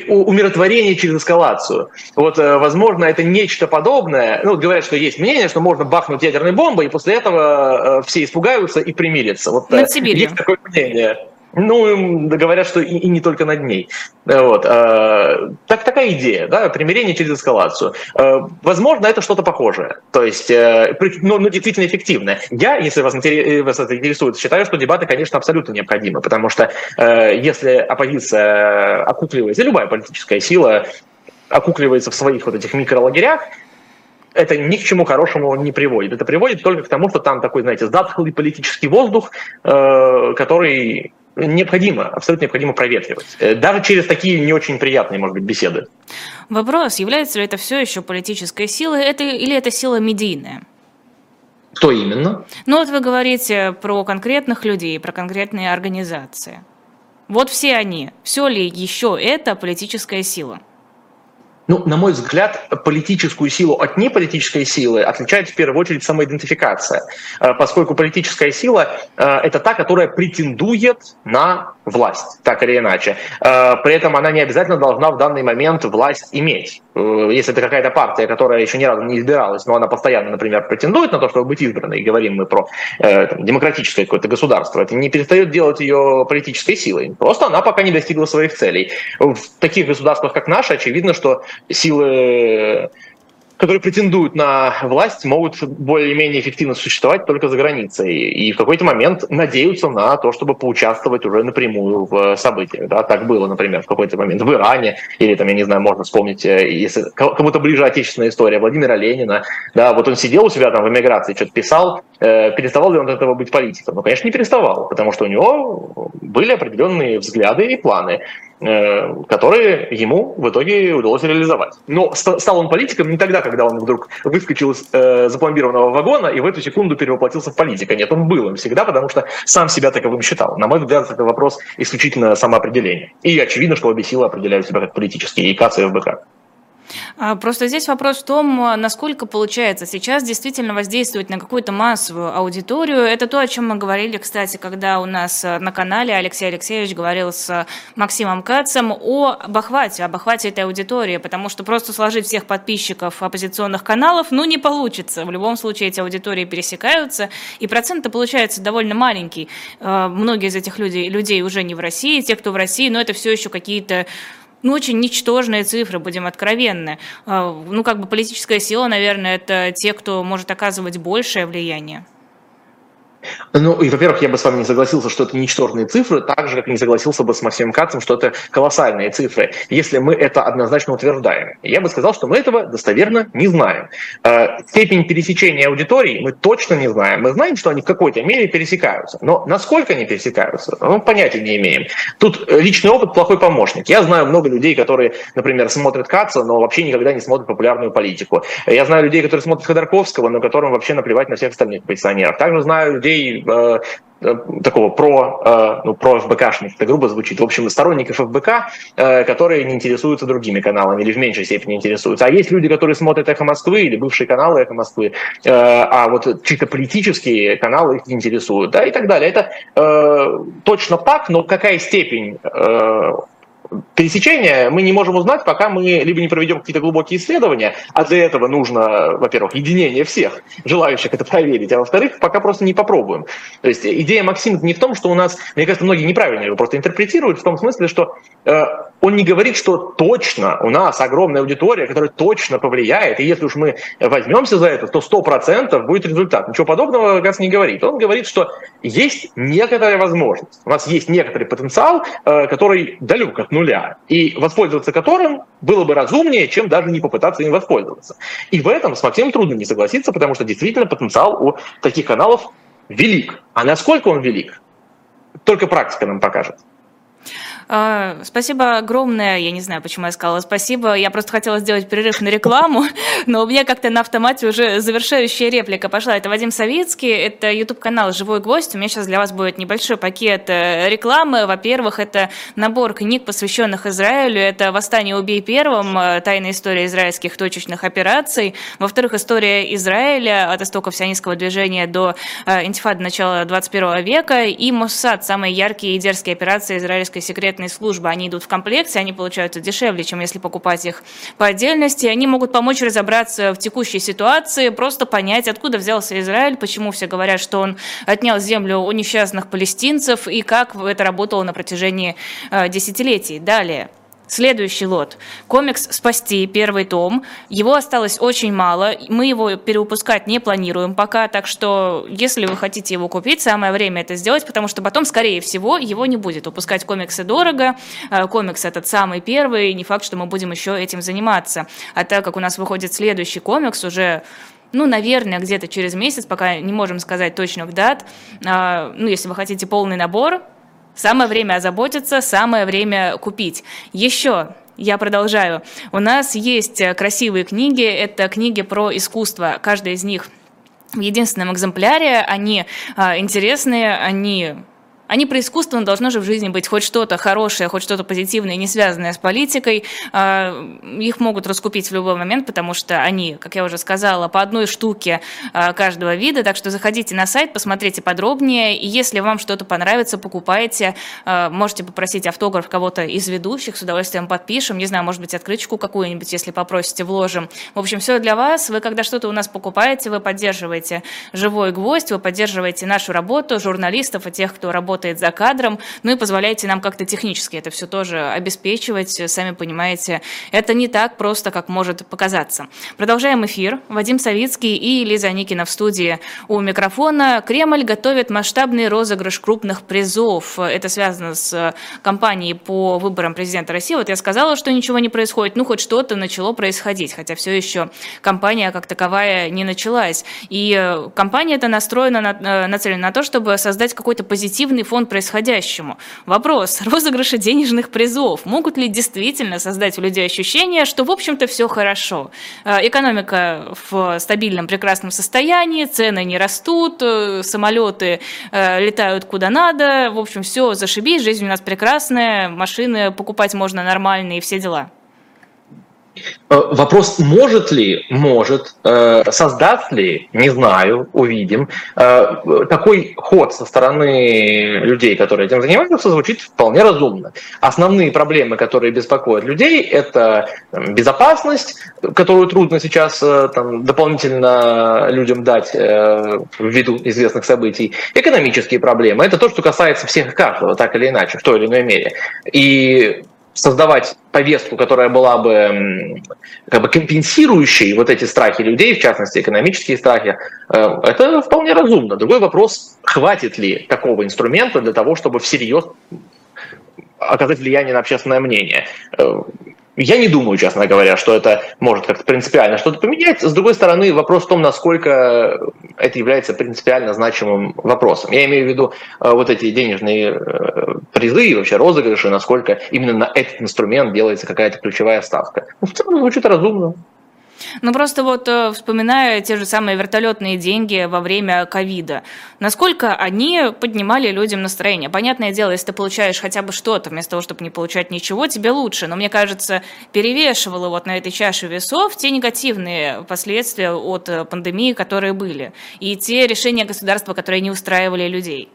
[SPEAKER 2] умиротворение через эскалацию. Вот, э, возможно, это нечто подобное. Ну, говорят, что есть мнение, что можно бахнуть ядерной бомбой, и после этого э, все испугаются и примирятся. Вот,
[SPEAKER 1] Сибирью.
[SPEAKER 2] Есть такое мнение. Ну, говорят, что и, и не только над ней. Вот. Э, так, такая идея, да, примирение через эскалацию. Э, возможно, это что-то похожее, то есть, э, ну, ну, действительно эффективное. Я, если вас, вас это интересует, считаю, что дебаты, конечно, абсолютно необходимы, потому что если оппозиция окукливается, любая политическая сила окукливается в своих вот этих микролагерях, это ни к чему хорошему не приводит. Это приводит только к тому, что там такой, знаете, затхлый политический воздух, который необходимо, абсолютно необходимо проветривать. Э, даже через такие не очень приятные, может быть, беседы.
[SPEAKER 1] Вопрос, является ли это все еще политической силой это, или это сила медийная?
[SPEAKER 2] Кто именно?
[SPEAKER 1] Ну вот вы говорите про конкретных людей, про конкретные организации. Вот все они. Все ли еще это политическая сила?
[SPEAKER 2] Ну, на мой взгляд, политическую силу от неполитической силы отличает в первую очередь самоидентификация, э, поскольку политическая сила э, – это та, которая претендует на власть, так или иначе. Э, при этом она не обязательно должна в данный момент власть иметь. Если это какая-то партия, которая еще ни разу не избиралась, но она постоянно, например, претендует на то, чтобы быть избранной, говорим мы про там, демократическое какое-то государство, это не перестает делать ее политической силой. Просто она пока не достигла своих целей. В таких государствах, как наше, очевидно, что силы которые претендуют на власть, могут более-менее эффективно существовать только за границей. И в какой-то момент надеются на то, чтобы поучаствовать уже напрямую в событиях. Да? Так было, например, в какой-то момент в Иране, или там, я не знаю, можно вспомнить, э, если кому-то ближе отечественная история Владимира Ленина. Да, вот он сидел у себя там в эмиграции, что-то писал, э, переставал ли он от этого быть политиком? Ну, конечно, не переставал, потому что у него были определенные взгляды и планы. Э, которые ему в итоге удалось реализовать. Но стал он политиком не тогда, когда он вдруг выскочил из э, запломбированного вагона и в эту секунду перевоплотился в политика. Нет, он был им всегда, потому что сам себя таковым считал. На мой взгляд, это вопрос исключительно самоопределения. И очевидно, что обе силы определяют себя как политические, и КАЦ, и ФБК.
[SPEAKER 1] А, просто здесь вопрос в том, насколько получается сейчас действительно воздействовать на какую-то массовую аудиторию. Это то, о чем мы говорили, кстати, когда у нас э, на канале Алексей Алексеевич говорил с Максимом Кацем о охвате, об охвате этой аудитории, потому что просто сложить всех подписчиков оппозиционных каналов, ну, не получится. В любом случае эти аудитории пересекаются, и процент получается довольно маленький. Многие из этих людей, людей уже не в России, те, кто в России, но это все еще какие-то ну, очень ничтожные цифры, будем откровенны. А, ну, как бы политическая сила, наверное, это те, кто может оказывать большее влияние.
[SPEAKER 2] Ну, и, во-первых, я бы с вами не согласился, что это ничтожные цифры, так же, как не согласился бы с Максимом Кацем, что это колоссальные цифры, если мы это однозначно утверждаем. Я бы сказал, что мы этого достоверно не знаем. Э, степень пересечения аудитории мы точно не знаем. Мы знаем, что они в какой-то мере пересекаются. Но насколько они пересекаются, ну, понятия не имеем. Тут личный опыт плохой помощник. Я знаю много людей, которые, например, смотрят Каца, но вообще никогда не смотрят популярную политику. Я знаю людей, которые смотрят Ходорковского, но которым вообще наплевать на всех остальных пенсионеров. Также знаю людей, людей э, э, такого про, э, ну, про ФБКшных, это грубо звучит, в общем, сторонников ФБК, которые не интересуются другими каналами или в меньшей степени интересуются. А есть люди, которые смотрят «Эхо Москвы» или бывшие каналы «Эхо Москвы», а вот чисто политические каналы их интересуют, да, и так далее. Это э, точно так, но какая степень э, пересечения мы не можем узнать, пока мы либо не проведем какие-то глубокие исследования, а для этого нужно, во-первых, единение всех желающих это проверить, а во-вторых, пока просто не попробуем. То есть идея Максима не в том, что у нас, мне кажется, многие неправильно его просто интерпретируют, в том смысле, что э, он не говорит, что точно у нас огромная аудитория, которая точно повлияет, и если уж мы возьмемся за это, то 100% будет результат. Ничего подобного Газ не говорит. Он говорит, что есть некоторая возможность, у нас есть некоторый потенциал, э, который далек от нуля, и воспользоваться которым было бы разумнее, чем даже не попытаться им воспользоваться. И в этом с Максимом трудно не согласиться, потому что действительно потенциал у таких каналов велик. А насколько он велик, только практика нам покажет.
[SPEAKER 1] А, спасибо огромное. Я не знаю, почему я сказала спасибо. Я просто хотела сделать перерыв на рекламу, но у меня как-то на автомате уже завершающая реплика пошла. Это Вадим Савицкий, это YouTube-канал «Живой гвоздь». У меня сейчас для вас будет небольшой пакет э, рекламы. Во-первых, это набор книг, посвященных Израилю. Это «Восстание убей первым», э, тайная история израильских точечных операций. Во-вторых, история Израиля от истоков сионистского движения до э, интифады начала 21 века. И Моссад, самые яркие и дерзкие операции израильской секретной секретные службы, они идут в комплекте, они получаются дешевле, чем если покупать их по отдельности. Они могут помочь разобраться в текущей ситуации, просто понять, откуда взялся Израиль, почему все говорят, что он отнял землю у несчастных палестинцев и как это работало на протяжении э, десятилетий. Далее. Следующий лот. Комикс «Спасти», первый том. Его осталось очень мало. Мы его перевыпускать не планируем пока, так что если вы хотите его купить, самое время это сделать, потому что потом, скорее всего, его не будет. Выпускать комиксы дорого. Э, комикс этот самый первый. Не факт, что мы будем еще этим заниматься. А так как у нас выходит следующий комикс уже ну, наверное, где-то через месяц, пока не можем сказать точных дат. А, ну, если вы хотите полный набор, Самое время озаботиться, самое время купить. Еще я продолжаю. У нас есть красивые книги, это книги про искусство. Каждая из них в единственном экземпляре, они а, интересные, они они про искусство, но должно же в жизни быть хоть что-то хорошее, хоть что-то позитивное, не связанное с политикой. А, их могут раскупить в любой момент, потому что они, как я уже сказала, по одной штуке а, каждого вида. Так что заходите на сайт, посмотрите подробнее. И если вам что-то понравится, покупайте. А, можете попросить автограф кого-то из ведущих, с удовольствием подпишем. Не знаю, может быть, открыточку какую-нибудь, если попросите, вложим. В общем, все для вас. Вы, когда что-то у нас покупаете, вы поддерживаете живой гвоздь, вы поддерживаете нашу работу, журналистов и тех, кто работает работает за кадром, ну и позволяете нам как-то технически это все тоже обеспечивать. Сами понимаете, это не так просто, как может показаться. Продолжаем эфир. Вадим Савицкий и Лиза Никина в студии у микрофона. Кремль готовит масштабный розыгрыш крупных призов. Это связано с кампанией по выборам президента России. Вот я сказала, что ничего не происходит. Ну, хоть что-то начало происходить, хотя все еще кампания как таковая не началась. И э, кампания эта настроена, на, э, нацелена на то, чтобы создать какой-то позитивный фон происходящему. Вопрос. Розыгрыши денежных призов могут ли действительно создать у людей ощущение, что, в общем-то, все хорошо? Э, экономика в стабильном, прекрасном состоянии, цены не растут, э, самолеты э, летают куда надо, в общем, все зашибись, жизнь у нас прекрасная, машины покупать можно нормальные и все дела.
[SPEAKER 2] Э, вопрос, может ли, может, э, создаст ли, не знаю, увидим. Э, такой ход со стороны людей, которые этим занимаются, звучит вполне разумно. Основные проблемы, которые беспокоят людей, это безопасность, которую трудно сейчас там, дополнительно людям дать ввиду известных событий, экономические проблемы. Это то, что касается всех и каждого, так или иначе, в той или иной мере. И создавать повестку, которая была бы как бы компенсирующей вот эти страхи людей, в частности экономические страхи, э, это вполне разумно. Другой вопрос, хватит ли такого инструмента для того, чтобы всерьез оказать влияние на общественное мнение. Я не думаю, честно говоря, что это может как-то принципиально что-то поменять. С другой стороны, вопрос в том, насколько это является принципиально значимым вопросом. Я имею в виду э, вот эти денежные э, призы и вообще розыгрыши, насколько именно на этот инструмент делается какая-то ключевая ставка. Ну, в целом звучит разумно.
[SPEAKER 1] Ну просто вот э, вспоминая те же самые вертолетные деньги во время ковида, насколько они поднимали людям настроение. Понятное дело, если ты получаешь хотя бы что-то, вместо того, чтобы не получать ничего, тебе лучше. Но мне кажется, перевешивало вот на этой чаше весов те негативные последствия от э, пандемии, которые были, и те решения государства, которые не устраивали людей.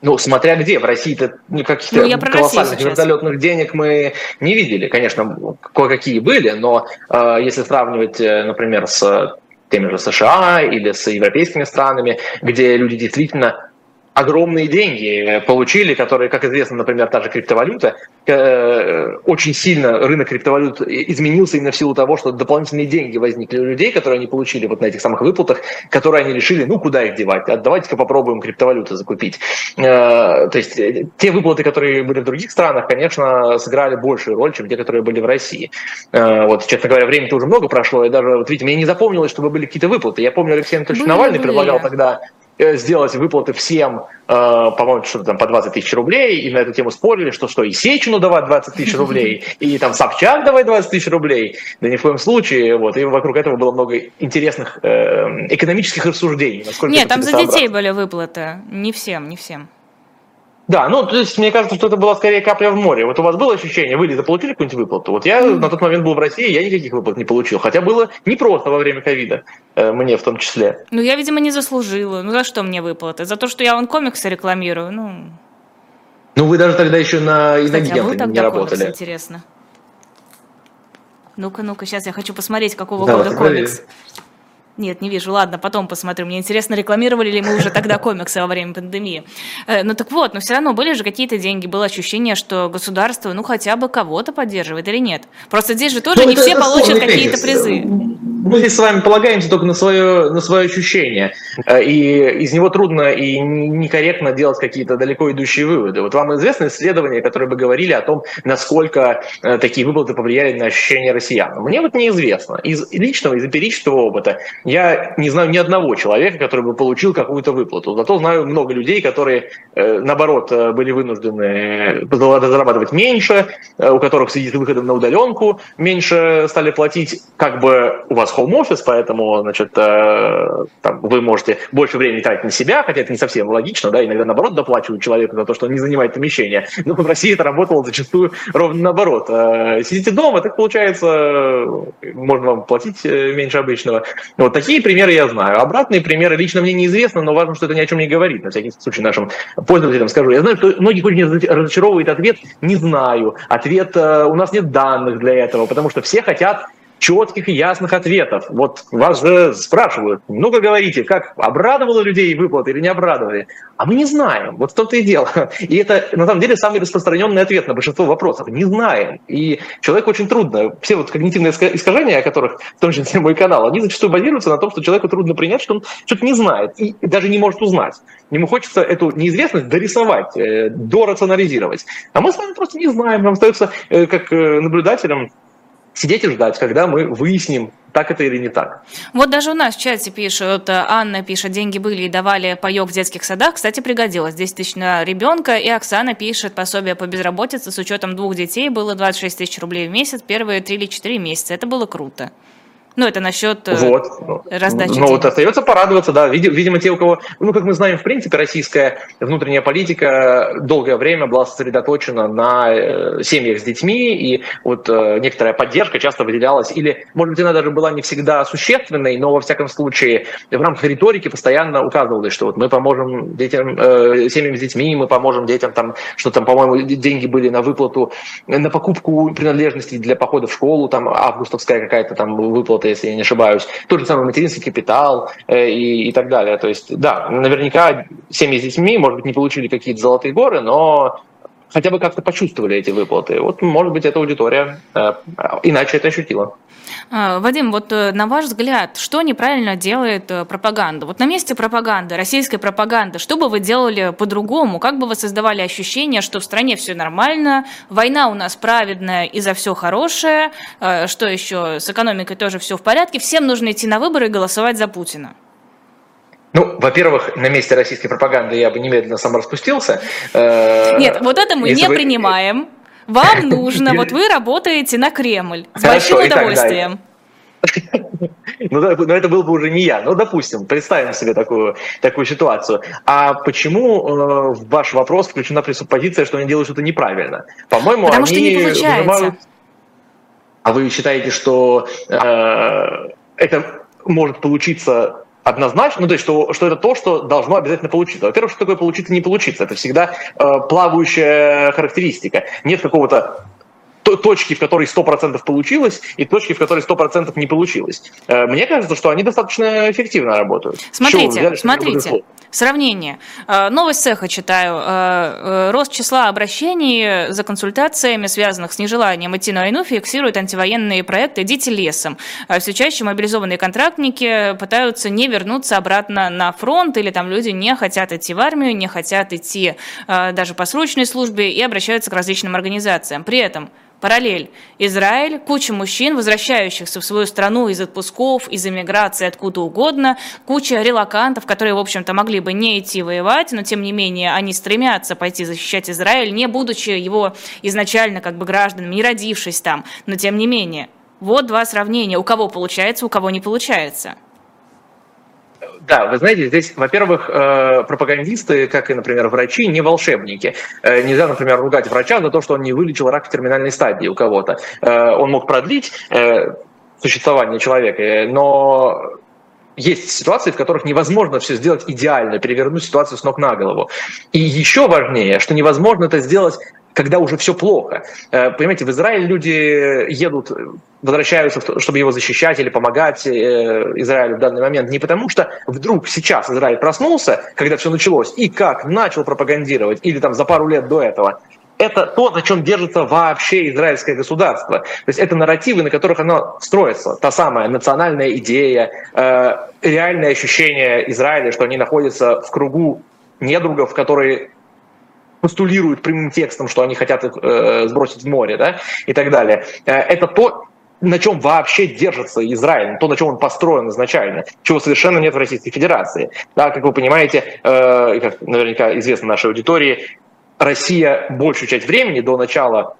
[SPEAKER 2] Ну, смотря где. В России-то ну, каких-то ну, колоссальных вертолетных денег мы не видели. Конечно, кое-какие были, но э, если сравнивать, э, например, с теми же США или с европейскими странами, где люди действительно огромные деньги получили, которые, как известно, например, та же криптовалюта, э, очень сильно рынок криптовалют изменился именно в силу того, что дополнительные деньги возникли у людей, которые они получили вот на этих самых выплатах, которые они решили, ну, куда их девать, а давайте-ка попробуем криптовалюты закупить. Э, то есть э, те выплаты, которые были в других странах, конечно, сыграли большую роль, чем те, которые были в России. Вот, честно говоря, времени-то уже много прошло, и даже, вот видите, мне не запомнилось, чтобы были какие-то выплаты. Я помню, Алексей Анатольевич были, Навальный были. предлагал тогда Э, сделать выплаты всем, э, по-моему, что-то там по 20 тысяч рублей, и на эту тему спорили, что что, и Сечину давать 20 тысяч рублей, и там Собчак давать 20 тысяч рублей, да ни в коем случае, вот, и вокруг этого было много интересных э, экономических рассуждений.
[SPEAKER 1] Нет, там за детей были выплаты, не всем, не всем.
[SPEAKER 2] Да, ну, то есть, мне кажется, что это была скорее капля в море. Вот у вас было ощущение, вы ли заполучили какую-нибудь выплату? Вот я mm-hmm. на тот момент был в России, я никаких выплат не получил. Хотя было непросто во время ковида, э, мне в том числе.
[SPEAKER 1] Ну, я, видимо, не заслужила. Ну, за что мне выплаты? За то, что я вон комиксы рекламирую? Ну,
[SPEAKER 2] Ну, вы даже тогда еще на иногенты а не работали. Комикс,
[SPEAKER 1] интересно. Ну-ка, ну-ка, сейчас я хочу посмотреть, какого да, года комикс. Нет, не вижу. Ладно, потом посмотрю. Мне интересно, рекламировали ли мы уже тогда комиксы во время пандемии. Э, ну так вот, но все равно были же какие-то деньги. Было ощущение, что государство, ну хотя бы кого-то поддерживает или нет. Просто здесь же тоже ну, не все получат какие-то призы
[SPEAKER 2] мы с вами полагаемся только на свое, на свое ощущение, э, и из него трудно и некорректно делать какие-то далеко идущие выводы. Вот вам известны исследования, которые бы говорили о том, насколько э, такие выплаты повлияли на ощущения россиян. Мне вот неизвестно. Из личного, из эмпирического опыта я не знаю ни одного человека, который бы получил какую-то выплату. Зато знаю много людей, которые, наоборот, были вынуждены зарабатывать меньше, у которых сидит выходом на удаленку, меньше стали платить, как бы у вас office, поэтому, значит, э, там, вы можете больше времени тратить на себя, хотя это не совсем логично, да, иногда наоборот доплачивают человеку за то, что он не занимает помещение. Но в России это работало зачастую ровно наоборот. Э, сидите дома, так получается, можно вам платить э, меньше обычного. Вот такие примеры я знаю. Обратные примеры лично мне неизвестно, но важно, что это ни о чем не говорит. На всякий случай нашим пользователям скажу. Я знаю, что многих очень разочаровывает ответ «не знаю». Ответ «у нас нет данных для этого», потому что все хотят четких и ясных ответов. Вот вас же спрашивают, ну-ка говорите, как обрадовало людей выплаты или не обрадовали? А мы не знаем, вот в том-то и дело. И это, на самом деле, самый распространенный ответ на большинство вопросов. Не знаем. И человеку очень трудно. Все вот когнитивные искажения, о которых, в том числе мой канал, они зачастую базируются на том, что человеку трудно принять, что он что-то не знает и даже не может узнать. Ему хочется эту неизвестность дорисовать, э, дорационализировать. А мы с вами просто не знаем. Нам остается, э, как э, наблюдателям, сидеть и ждать, когда мы выясним, так это или не так.
[SPEAKER 1] Вот даже у нас в чате пишут, Анна пишет, деньги были и давали паёк в детских садах, кстати, пригодилось, 10 тысяч на ребенка, и Оксана пишет, пособие по безработице с учетом двух детей было 26 тысяч рублей в месяц, первые 3 или 4 месяца, это было круто. Ну, это насчет э, вот. раздачи. Ну,
[SPEAKER 2] денег. вот остается порадоваться, да. Видимо, те, у кого, ну, как мы знаем, в принципе, российская внутренняя политика долгое время была сосредоточена на э, семьях с детьми, и вот э, некоторая поддержка часто выделялась, или, может быть, она даже была не всегда существенной, но, во всяком случае, в рамках риторики постоянно указывалось, что вот мы поможем детям, семьям с детьми, мы поможем детям, там, что там, по-моему, деньги были на выплату, на покупку принадлежностей для похода в школу, там, августовская какая-то там выплата если я не ошибаюсь. Тот же самый материнский капитал э, и, и так далее. То есть, да, наверняка семьи с детьми, может быть, не получили какие-то золотые горы, но хотя бы как-то почувствовали эти выплаты. Вот, может быть, эта аудитория э, иначе это ощутила.
[SPEAKER 1] А, Вадим, вот э, на ваш взгляд, что неправильно делает э, пропаганда? Вот на месте пропаганды, российской пропаганды, что бы вы делали по-другому? Как бы вы создавали ощущение, что в стране все нормально, война у нас праведная и за все хорошее, э, что еще, с экономикой тоже все в порядке, всем нужно идти на выборы и голосовать за Путина?
[SPEAKER 2] Ну, во-первых, на месте российской пропаганды я бы немедленно сам распустился.
[SPEAKER 1] Нет, вот это мы не вы... принимаем. Вам нужно, вот вы работаете на Кремль с большим удовольствием.
[SPEAKER 2] Ну, но это был бы уже не я. Ну, допустим, представим себе такую, такую ситуацию. А почему э, в ваш вопрос включена пресуппозиция, что они делают что-то неправильно? По-моему,
[SPEAKER 1] Потому они что не получается. Выжимают...
[SPEAKER 2] А вы считаете, что э, это может получиться однозначно, ну то есть что, что это то, что должно обязательно получиться. Во-первых, что такое получиться, не получиться. Это всегда э, плавающая характеристика. Нет какого-то точки, в которой 100% получилось, и точки, в которой 100% не получилось. Э, мне кажется, что они достаточно эффективно работают.
[SPEAKER 1] Смотрите, взяли, смотрите. Сравнение. Э, новость цеха читаю. Э, рост числа обращений за консультациями, связанных с нежеланием идти на войну, фиксирует антивоенные проекты «Идите лесом». Все чаще мобилизованные контрактники пытаются не вернуться обратно на фронт, или там люди не хотят идти в армию, не хотят идти даже по срочной службе и обращаются к различным организациям. При этом Параллель. Израиль, куча мужчин, возвращающихся в свою страну из отпусков, из эмиграции, откуда угодно, куча релакантов, которые, в общем-то, могли бы не идти воевать, но, тем не менее, они стремятся пойти защищать Израиль, не будучи его изначально как бы гражданами, не родившись там, но, тем не менее. Вот два сравнения. У кого получается, у кого не получается.
[SPEAKER 2] Да, вы знаете, здесь, во-первых, э, пропагандисты, как и, например, врачи, не волшебники. Э, нельзя, например, ругать врача за то, что он не вылечил рак в терминальной стадии у кого-то. Э, он мог продлить существование человека, но есть ситуации, в которых невозможно все сделать идеально, перевернуть ситуацию с ног на голову. И еще важнее, что невозможно это сделать когда уже все плохо. Э, понимаете, в Израиль люди едут, возвращаются, чтобы его защищать или помогать э, Израилю в данный момент не потому, что вдруг сейчас Израиль проснулся, когда все началось, и как начал пропагандировать, или там за пару лет до этого, это то, на чем держится вообще израильское государство. То есть это нарративы, на которых оно строится. Та самая национальная идея, э, реальное ощущение Израиля, что они находятся в кругу недругов, которые постулируют прямым текстом, что они хотят их э, сбросить в море, да, и так далее. Э, это то, на чем вообще держится Израиль, то, на чем он построен изначально, чего совершенно нет в Российской Федерации. Да, как вы понимаете, э, как наверняка известно нашей аудитории, Россия большую часть времени до начала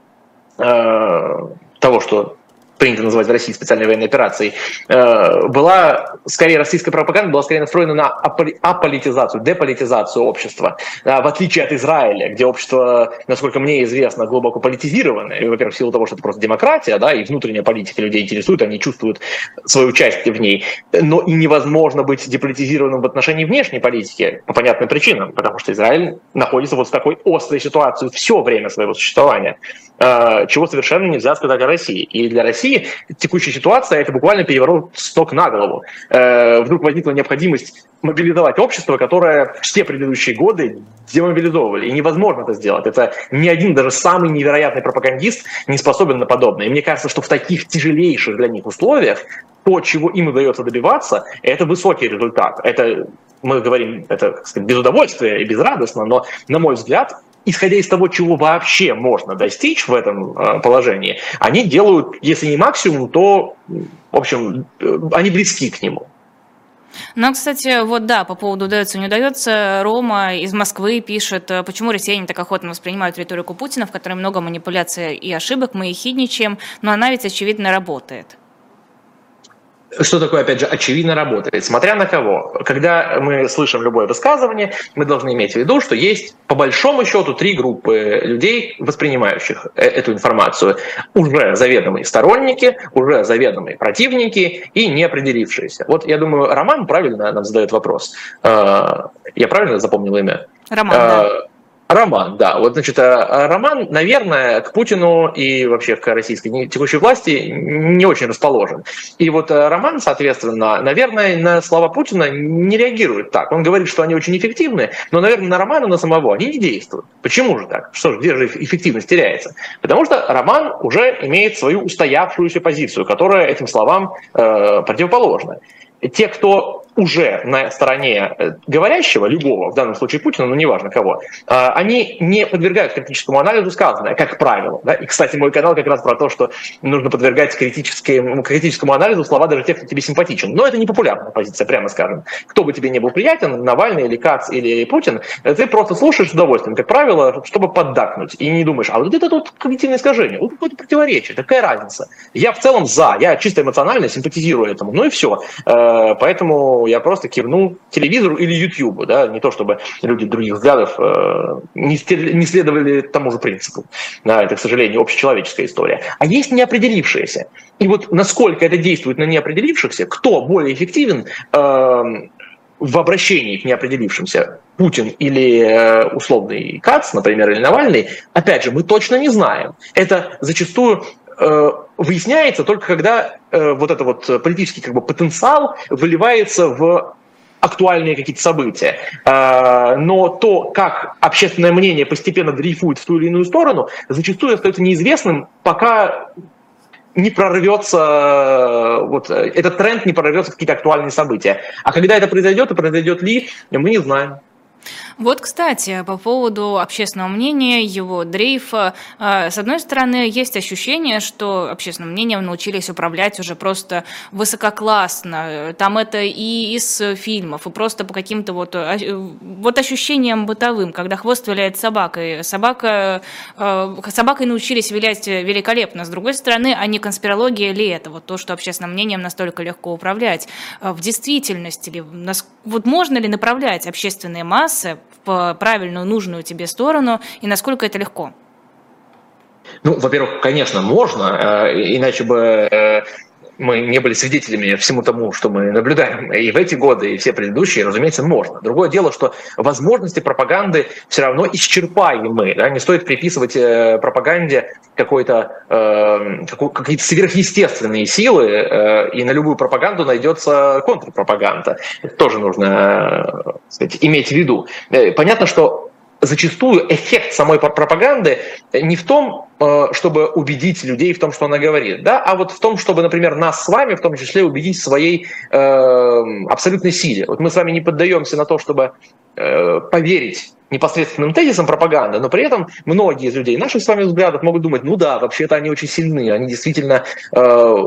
[SPEAKER 2] э, того, что принято называть в России специальной военной операцией, э, была скорее российская пропаганда была скорее настроена на аполитизацию, деполитизацию общества, в отличие от Израиля, где общество, насколько мне известно, глубоко политизировано. Во-первых, в силу того, что это просто демократия, да, и внутренняя политика людей интересует, они чувствуют свое участие в ней. Но и невозможно быть деполитизированным в отношении внешней политики по понятным причинам, потому что Израиль находится вот в такой острой ситуации все время своего существования, э, чего совершенно нельзя сказать о России. И для России текущая ситуация – это буквально переворот с ног на голову. Э, вдруг возникла необходимость мобилизовать общество, которое все предыдущие годы демобилизовывали. И невозможно это сделать. Это ни один, даже самый невероятный пропагандист не способен на подобное. И мне кажется, что в таких тяжелейших для них условиях то, чего им удается добиваться, это высокий результат. Это мы говорим, это сказать, без удовольствия и безрадостно, но, на мой взгляд, исходя из того, чего вообще можно достичь в этом э, положении, они делают, если не максимум, то, в общем, э, они близки к нему.
[SPEAKER 1] Ну, кстати, вот да, по поводу удается, не удается, Рома из Москвы пишет, э, почему россияне так охотно воспринимают риторику Путина, в которой много манипуляций и ошибок, мы ехидничаем, но она ведь, очевидно, работает.
[SPEAKER 2] Что такое, опять же, очевидно работает? Смотря на кого. Когда мы слышим любое высказывание, мы должны иметь в виду, что есть по большому счету три группы людей, воспринимающих э, эту информацию. Уже заведомые сторонники, уже заведомые противники и неопределившиеся. Вот я думаю, Роман правильно нам задает вопрос. Э, я правильно запомнил имя?
[SPEAKER 1] Роман, да. Э,
[SPEAKER 2] Роман, да. Вот, значит, э, Роман, наверное, к Путину и вообще к российской текущей власти не очень расположен. И вот э, Роман, соответственно, наверное, на слова Путина не реагирует так. Он говорит, что они очень эффективны, но, наверное, на Романа, на самого они не действуют. Почему же так? Что же, где же эффективность теряется? Потому что Роман уже имеет свою устоявшуюся позицию, которая этим словам э, противоположна. Те, кто уже на стороне э, говорящего, любого, в данном случае Путина, но неважно кого, а, они не подвергают критическому анализу сказанное, как правило. Да? И, кстати, мой канал как раз про то, что нужно подвергать критическому, критическому анализу слова даже тех, кто тебе симпатичен. Но это не популярная позиция, прямо скажем. Кто бы тебе не был приятен, Навальный или Кац или Путин, ты просто слушаешь с удовольствием, как правило, чтобы поддакнуть. И не думаешь, а вот это тут когнитивное искажение, вот какое-то противоречие, какая разница. Я в целом за, я чисто эмоционально симпатизирую этому. Ну и все. Э, поэтому я просто кивнул телевизору или YouTube, да, не то чтобы люди других взглядов э, не, следовали тому же принципу. Да, это, к сожалению, общечеловеческая история. А есть неопределившиеся. И вот насколько это действует на неопределившихся, кто более эффективен э, в обращении к неопределившимся, Путин или э, условный Кац, например, или Навальный, опять же, мы точно не знаем. Это зачастую выясняется только когда э, вот этот вот политический как бы, потенциал выливается в актуальные какие-то события. Э, но то, как общественное мнение постепенно дрейфует в ту или иную сторону, зачастую остается неизвестным, пока не прорвется, вот этот тренд не прорвется в какие-то актуальные события. А когда это произойдет и произойдет ли, мы не знаем.
[SPEAKER 1] Вот, кстати, по поводу общественного мнения, его дрейфа. А, с одной стороны, есть ощущение, что общественным мнением научились управлять уже просто высококлассно. Там это и из фильмов, и просто по каким-то вот, а, вот ощущениям бытовым, когда хвост виляет собакой. Собака, а, собакой научились вилять великолепно. С другой стороны, а не конспирология ли это? Вот то, что общественным мнением настолько легко управлять. В действительности ли? Вот можно ли направлять общественные массы правильную, нужную тебе сторону, и насколько это легко?
[SPEAKER 2] Ну, во-первых, конечно, можно, э, иначе бы э, мы не были свидетелями всему тому, что мы наблюдаем и в эти годы, и все предыдущие, разумеется, можно. Другое дело, что возможности пропаганды все равно исчерпаемы. Да? Не стоит приписывать э, пропаганде какой-то, э, какие-то сверхъестественные силы, э, и на любую пропаганду найдется контрпропаганда. Это тоже нужно э, сказать, иметь в виду. Э, понятно, что зачастую эффект самой пропаганды не в том, э, чтобы убедить людей в том, что она говорит, да, а вот в том, чтобы, например, нас с вами в том числе убедить в своей э, абсолютной силе. Вот мы с вами не поддаемся на то, чтобы э, поверить непосредственным тезисам пропаганды, но при этом многие из людей наших с вами взглядов могут думать, ну да, вообще-то они очень сильны, они действительно э,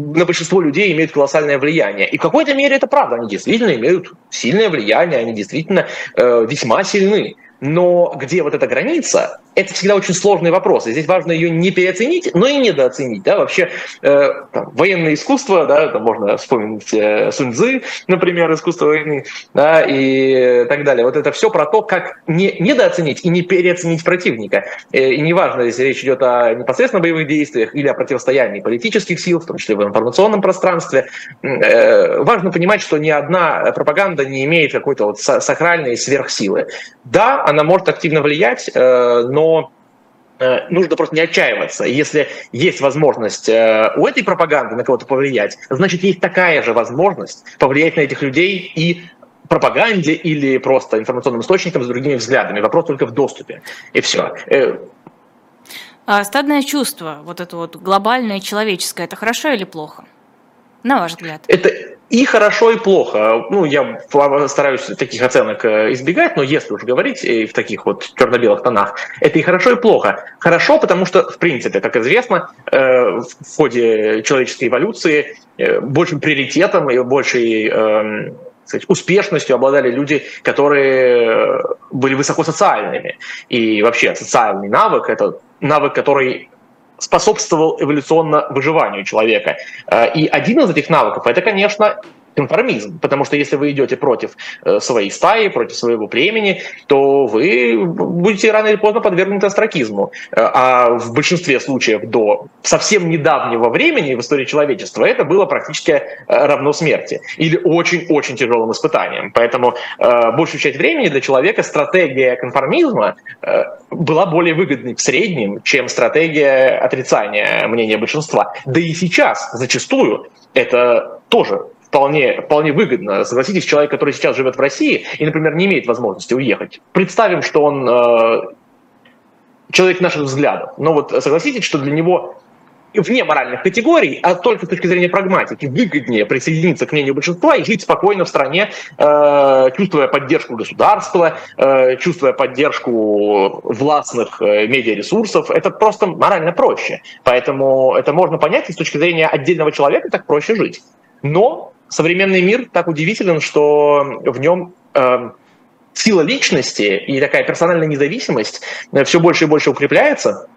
[SPEAKER 2] на большинство людей имеют колоссальное влияние. И в какой-то мере это правда, они действительно имеют сильное влияние, они действительно э, весьма сильны. Но где вот эта граница, это всегда очень сложный вопрос. И здесь важно ее не переоценить, но и недооценить. Да? Вообще э, там, военное искусство, да, там можно вспомнить э, Суньцзы, например, искусство войны, да, и так далее. Вот это все про то, как не недооценить и не переоценить противника. Э, и неважно, если речь идет о непосредственно боевых действиях или о противостоянии политических сил, в том числе в информационном пространстве. Э, важно понимать, что ни одна пропаганда не имеет какой-то вот сакральной сверхсилы. Да, она может активно влиять, э, но э, нужно просто не отчаиваться. Если есть возможность э, у этой пропаганды на кого-то повлиять, значит, есть такая же возможность повлиять на этих людей и пропаганде или просто информационным источникам с другими взглядами. Вопрос только в доступе. И все.
[SPEAKER 1] А стадное чувство, вот это вот глобальное человеческое, это хорошо или плохо? На ваш взгляд.
[SPEAKER 2] Это, и хорошо, и плохо. Ну, я стараюсь таких оценок э, избегать, но если уж говорить э, в таких вот черно-белых тонах, это и хорошо, и плохо. Хорошо, потому что, в принципе, как известно, э, в ходе человеческой эволюции большим приоритетом и большей эм, сказать, успешностью обладали люди, которые были высокосоциальными. И вообще социальный навык – это навык, который способствовал эволюционно выживанию человека. Э, и один из этих навыков – это, конечно, конформизм, потому что если вы идете против э, своей стаи, против своего племени, то вы будете рано или поздно подвергнуты астракизму. Э, а в большинстве случаев до совсем недавнего времени в истории человечества это было практически э, равно смерти или очень-очень тяжелым испытанием. Поэтому большую часть времени для человека стратегия конформизма была более выгодной в среднем, чем стратегия отрицания мнения большинства. Да и сейчас зачастую это тоже вполне, вполне выгодно. Согласитесь, человек, который сейчас живет в России и, например, не имеет возможности уехать. Представим, что он э, человек наших взглядов. Но вот согласитесь, что для него вне моральных категорий, а только с точки зрения прагматики, выгоднее присоединиться к мнению большинства и жить спокойно в стране, э, чувствуя поддержку государства, э, чувствуя поддержку властных э, медиаресурсов. Это просто морально проще. Поэтому это можно понять и с точки зрения отдельного человека так проще жить. Но современный мир так удивителен, что в нем э, сила личности и такая персональная независимость э, все больше и больше укрепляется.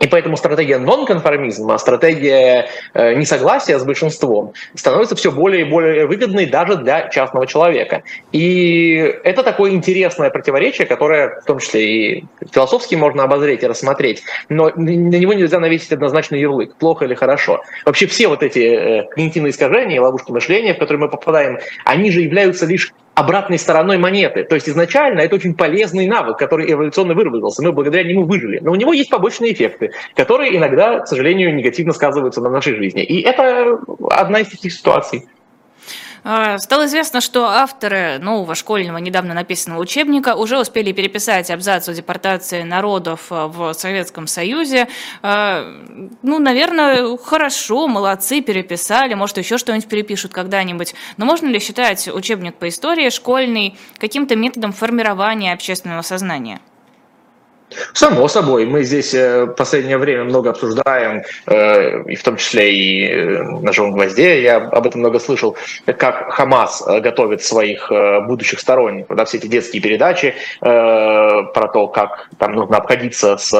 [SPEAKER 2] И поэтому стратегия нонконформизма, стратегия э, несогласия с большинством становится все более и более выгодной даже для частного человека. И это такое интересное противоречие, которое в том числе и философски можно обозреть и рассмотреть, но на него нельзя навесить однозначный ярлык, плохо или хорошо. Вообще все вот эти э, когнитивные искажения, ловушки мышления, в которые мы попадаем, они же являются лишь обратной стороной монеты. То есть изначально это очень полезный навык, который эволюционно выработался. Мы благодаря нему выжили. Но у него есть побочные эффекты, которые иногда, к сожалению, негативно сказываются на нашей жизни. И это одна из таких ситуаций.
[SPEAKER 1] А, стало известно, что авторы нового школьного недавно написанного учебника уже успели переписать абзац о депортации народов а, в Советском Союзе. А, ну, наверное, хорошо, молодцы, переписали, может, еще что-нибудь перепишут когда-нибудь. Но можно ли считать учебник по истории школьный каким-то методом формирования общественного сознания?
[SPEAKER 2] Само собой, мы здесь э, в последнее время много обсуждаем, э, и в том числе и э, на живом гвозде, я об этом много слышал, как Хамас готовит своих будущих сторонников, да, все эти детские передачи про то, как там нужно обходиться с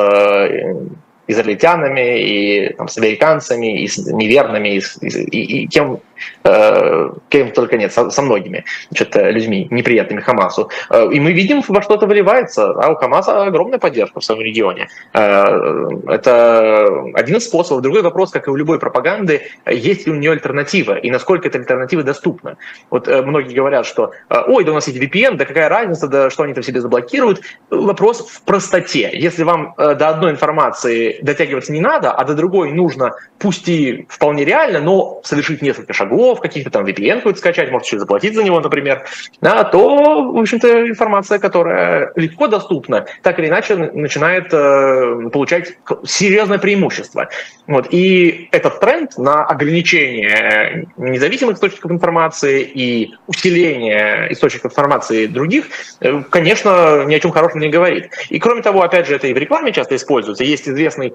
[SPEAKER 2] израильтянами, и там, с американцами, и с неверными, и, и, и кем, э, кем только нет, со, со многими значит, людьми, неприятными Хамасу. Э, и мы видим, во что это выливается. А у Хамаса огромная поддержка в своем регионе. Э, это один из способов. Другой вопрос, как и у любой пропаганды, есть ли у нее альтернатива, и насколько эта альтернатива доступна. Вот э, многие говорят, что ой, да у нас есть VPN, да какая разница, да что они там себе заблокируют. Вопрос в простоте. Если вам до одной информации дотягиваться не надо, а до другой нужно, пусть и вполне реально, но совершить несколько шагов, каких-то там VPN какой-то скачать, может еще заплатить за него, например, да, то, в общем-то, информация, которая легко доступна, так или иначе начинает э, получать серьезное преимущество. Вот. И этот тренд на ограничение независимых источников информации и усиление источников информации других, э, конечно, ни о чем хорошем не говорит. И кроме того, опять же, это и в рекламе часто используется. Есть известный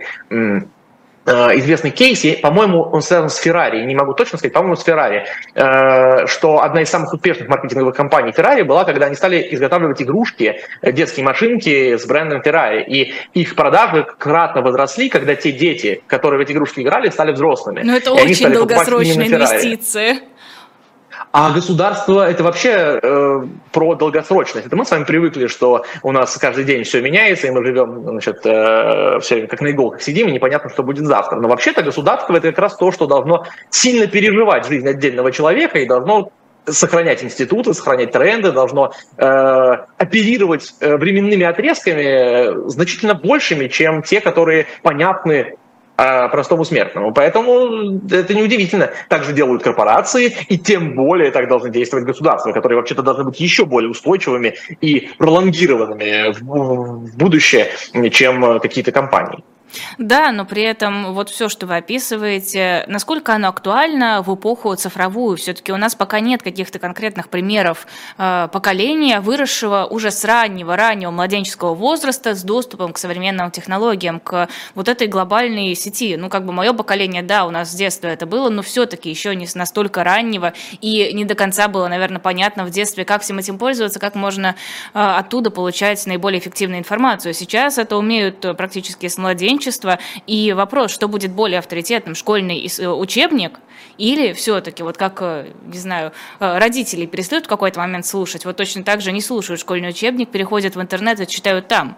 [SPEAKER 2] Э, известный кейс, по-моему, он связан с Ferrari, не могу точно сказать, по-моему, с Ferrari, э, что одна из самых успешных маркетинговых компаний Ferrari была, когда они стали изготавливать игрушки, э, детские машинки с брендом Ferrari, и их продажи кратно возросли, когда те дети, которые в эти игрушки играли, стали взрослыми.
[SPEAKER 1] Но это и очень долгосрочная инвестиция.
[SPEAKER 2] А государство это вообще э, про долгосрочность. Это мы с вами привыкли, что у нас каждый день все меняется, и мы живем значит, э, все как на иголках сидим, и непонятно, что будет завтра. Но вообще-то государство это как раз то, что должно сильно переживать жизнь отдельного человека и должно сохранять институты, сохранять тренды, должно э, оперировать э, временными отрезками э, значительно большими, чем те, которые понятны простому смертному. Поэтому это неудивительно. Так же делают корпорации, и тем более так должны действовать государства, которые вообще-то должны быть еще более устойчивыми и пролонгированными в будущее, чем какие-то компании.
[SPEAKER 1] Да, но при этом вот все, что вы описываете, насколько оно актуально в эпоху цифровую? Все-таки у нас пока нет каких-то конкретных примеров э, поколения, выросшего уже с раннего, раннего младенческого возраста с доступом к современным технологиям, к вот этой глобальной сети. Ну, как бы мое поколение, да, у нас с детства это было, но все-таки еще не настолько раннего и не до конца было, наверное, понятно в детстве, как всем этим пользоваться, как можно э, оттуда получать наиболее эффективную информацию. Сейчас это умеют практически с младенчества, студенчества. И вопрос, что будет более авторитетным, школьный э, учебник или все-таки, вот как, э, не знаю, э, родители перестают в какой-то момент слушать, вот точно так же не слушают школьный учебник, переходят в интернет и читают там.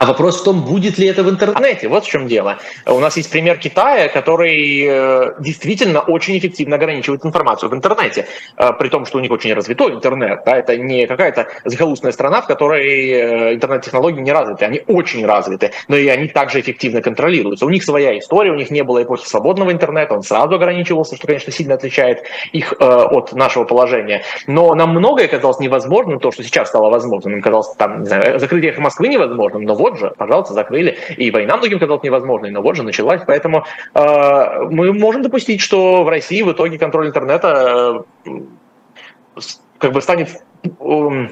[SPEAKER 2] А вопрос в том, будет ли это в интернете. Вот в чем дело. У нас есть пример Китая, который э, действительно очень эффективно ограничивает информацию в интернете. Э, при том, что у них очень развитой интернет. Да, это не какая-то захолустная страна, в которой э, интернет-технологии не развиты. Они очень развиты, но и они также эффективно контролируются. У них своя история, у них не было эпохи свободного интернета, он сразу ограничивался, что, конечно, сильно отличает их от нашего положения. Но нам многое казалось невозможным, то, что сейчас стало возможным. Им казалось, там, не знаю, закрытие Москвы невозможным, но вот вот же, пожалуйста, закрыли. И война многим казалось невозможной, но вот же началась. Поэтому э, мы можем допустить, что в России в итоге контроль интернета э, как бы станет э,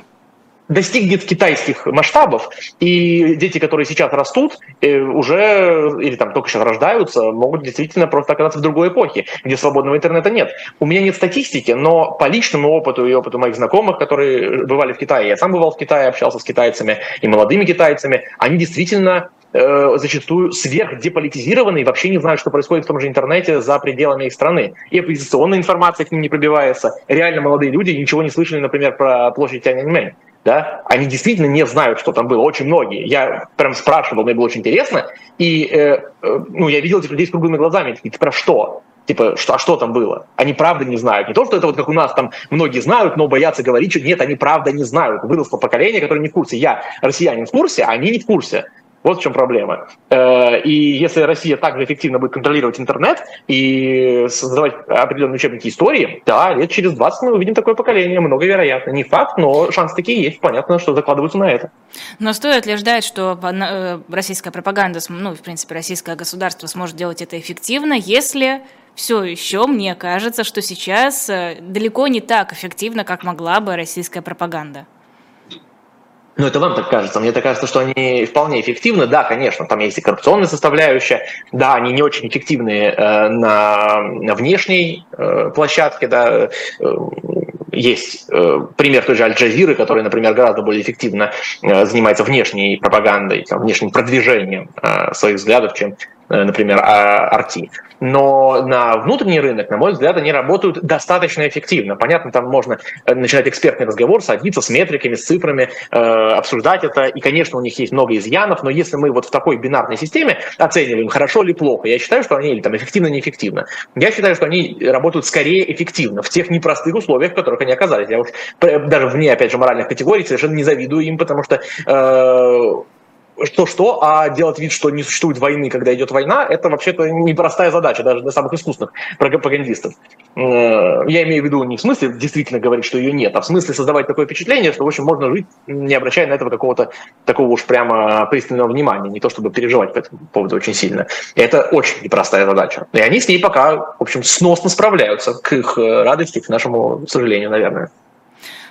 [SPEAKER 2] достигнет китайских масштабов, и дети, которые сейчас растут, э, уже или там только сейчас рождаются, могут действительно просто оказаться в другой эпохе, где свободного интернета нет. У меня нет статистики, но по личному опыту и опыту моих знакомых, которые бывали в Китае, я сам бывал в Китае, общался с китайцами и молодыми китайцами, они действительно э, зачастую сверхдеполитизированы и вообще не знают, что происходит в том же интернете за пределами их страны. И оппозиционная информация к ним не пробивается. Реально молодые люди ничего не слышали, например, про площадь Тяньаньмэнь да, они действительно не знают, что там было, очень многие. Я прям спрашивал, мне было очень интересно, и э, э, ну, я видел этих людей с круглыми глазами, такие, ты про что? Типа, что, а что там было? Они правда не знают. Не то, что это вот как у нас там многие знают, но боятся говорить, что нет, они правда не знают. Выросло поколение, которое не в курсе. Я, россиянин, в курсе, а они не в курсе. Вот в чем проблема. Э, и если Россия также эффективно будет контролировать интернет и создавать определенные учебники истории, да, лет через 20 мы увидим такое поколение, много вероятно. Не факт, но шансы такие есть. Понятно, что закладываются на это.
[SPEAKER 1] Но стоит ли ждать, что э, российская пропаганда, ну, в принципе, российское государство сможет делать это эффективно, если все еще мне кажется, что сейчас э, далеко не так эффективно, как могла бы российская пропаганда?
[SPEAKER 2] Ну, это вам так кажется. Мне так кажется, что они вполне эффективны. Да, конечно, там есть и коррупционная составляющая. Да, они не очень эффективны э, на, на внешней э, площадке, да, э, есть э, пример той же Аль-Джазиры, который, например, гораздо более эффективно э, занимается внешней пропагандой, там, внешним продвижением э, своих взглядов, чем например, RT. А, Но на внутренний рынок, на мой взгляд, они работают достаточно эффективно. Понятно, там можно э, начинать экспертный разговор, садиться с метриками, с цифрами, э, обсуждать это. И, конечно, у них есть много изъянов, но если мы вот в такой бинарной системе оцениваем, хорошо или плохо, я считаю, что они или там эффективно, неэффективно. Я считаю, что они работают скорее эффективно в тех непростых условиях, в которых они оказались. Я уж даже вне, опять же, моральных категорий совершенно не завидую им, потому что э, что-что, а делать вид, что не существует войны, когда идет война, это вообще-то непростая задача, даже для самых искусных пропагандистов. Э, я имею в виду не в смысле действительно говорить, что ее нет, а в смысле создавать такое впечатление, что, в общем, можно жить, не обращая на этого какого-то такого уж прямо пристального внимания, не то чтобы переживать по этому поводу очень сильно. И это очень непростая задача. И они с ней пока, в общем, сносно справляются, к их радости, к нашему сожалению, наверное.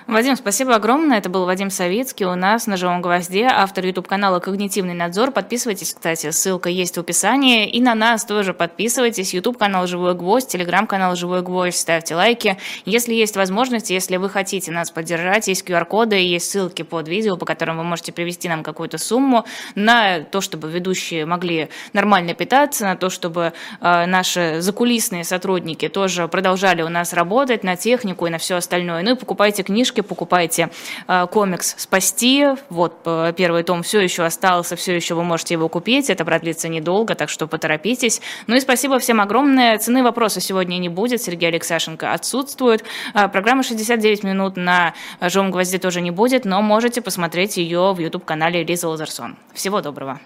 [SPEAKER 1] Вадим, спасибо огромное. Это был Вадим Савицкий у нас на «Живом гвозде», автор YouTube-канала «Когнитивный надзор». Подписывайтесь, кстати, ссылка есть в описании. И на нас тоже подписывайтесь. YouTube-канал «Живой гвоздь», Telegram-канал «Живой гвоздь». Ставьте лайки. Если есть возможность, если вы хотите нас поддержать, есть QR-коды, есть ссылки под видео, по которым вы можете привести нам какую-то сумму на то, чтобы ведущие могли нормально питаться, на то, чтобы э, наши закулисные сотрудники тоже продолжали у нас работать на технику и на все остальное. Ну и покупайте книжки книжки, покупайте э, комикс «Спасти». Вот э, первый том все еще остался, все еще вы можете его купить. Это продлится недолго, так что поторопитесь. Ну и спасибо всем огромное. Цены вопроса сегодня не будет. Сергей Алексашенко отсутствует. Э, программа «69 минут» на «Живом гвозде» тоже не будет, но можете посмотреть ее в YouTube-канале Лиза Лазарсон. Всего доброго.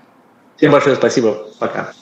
[SPEAKER 2] Всем большое спасибо. Пока.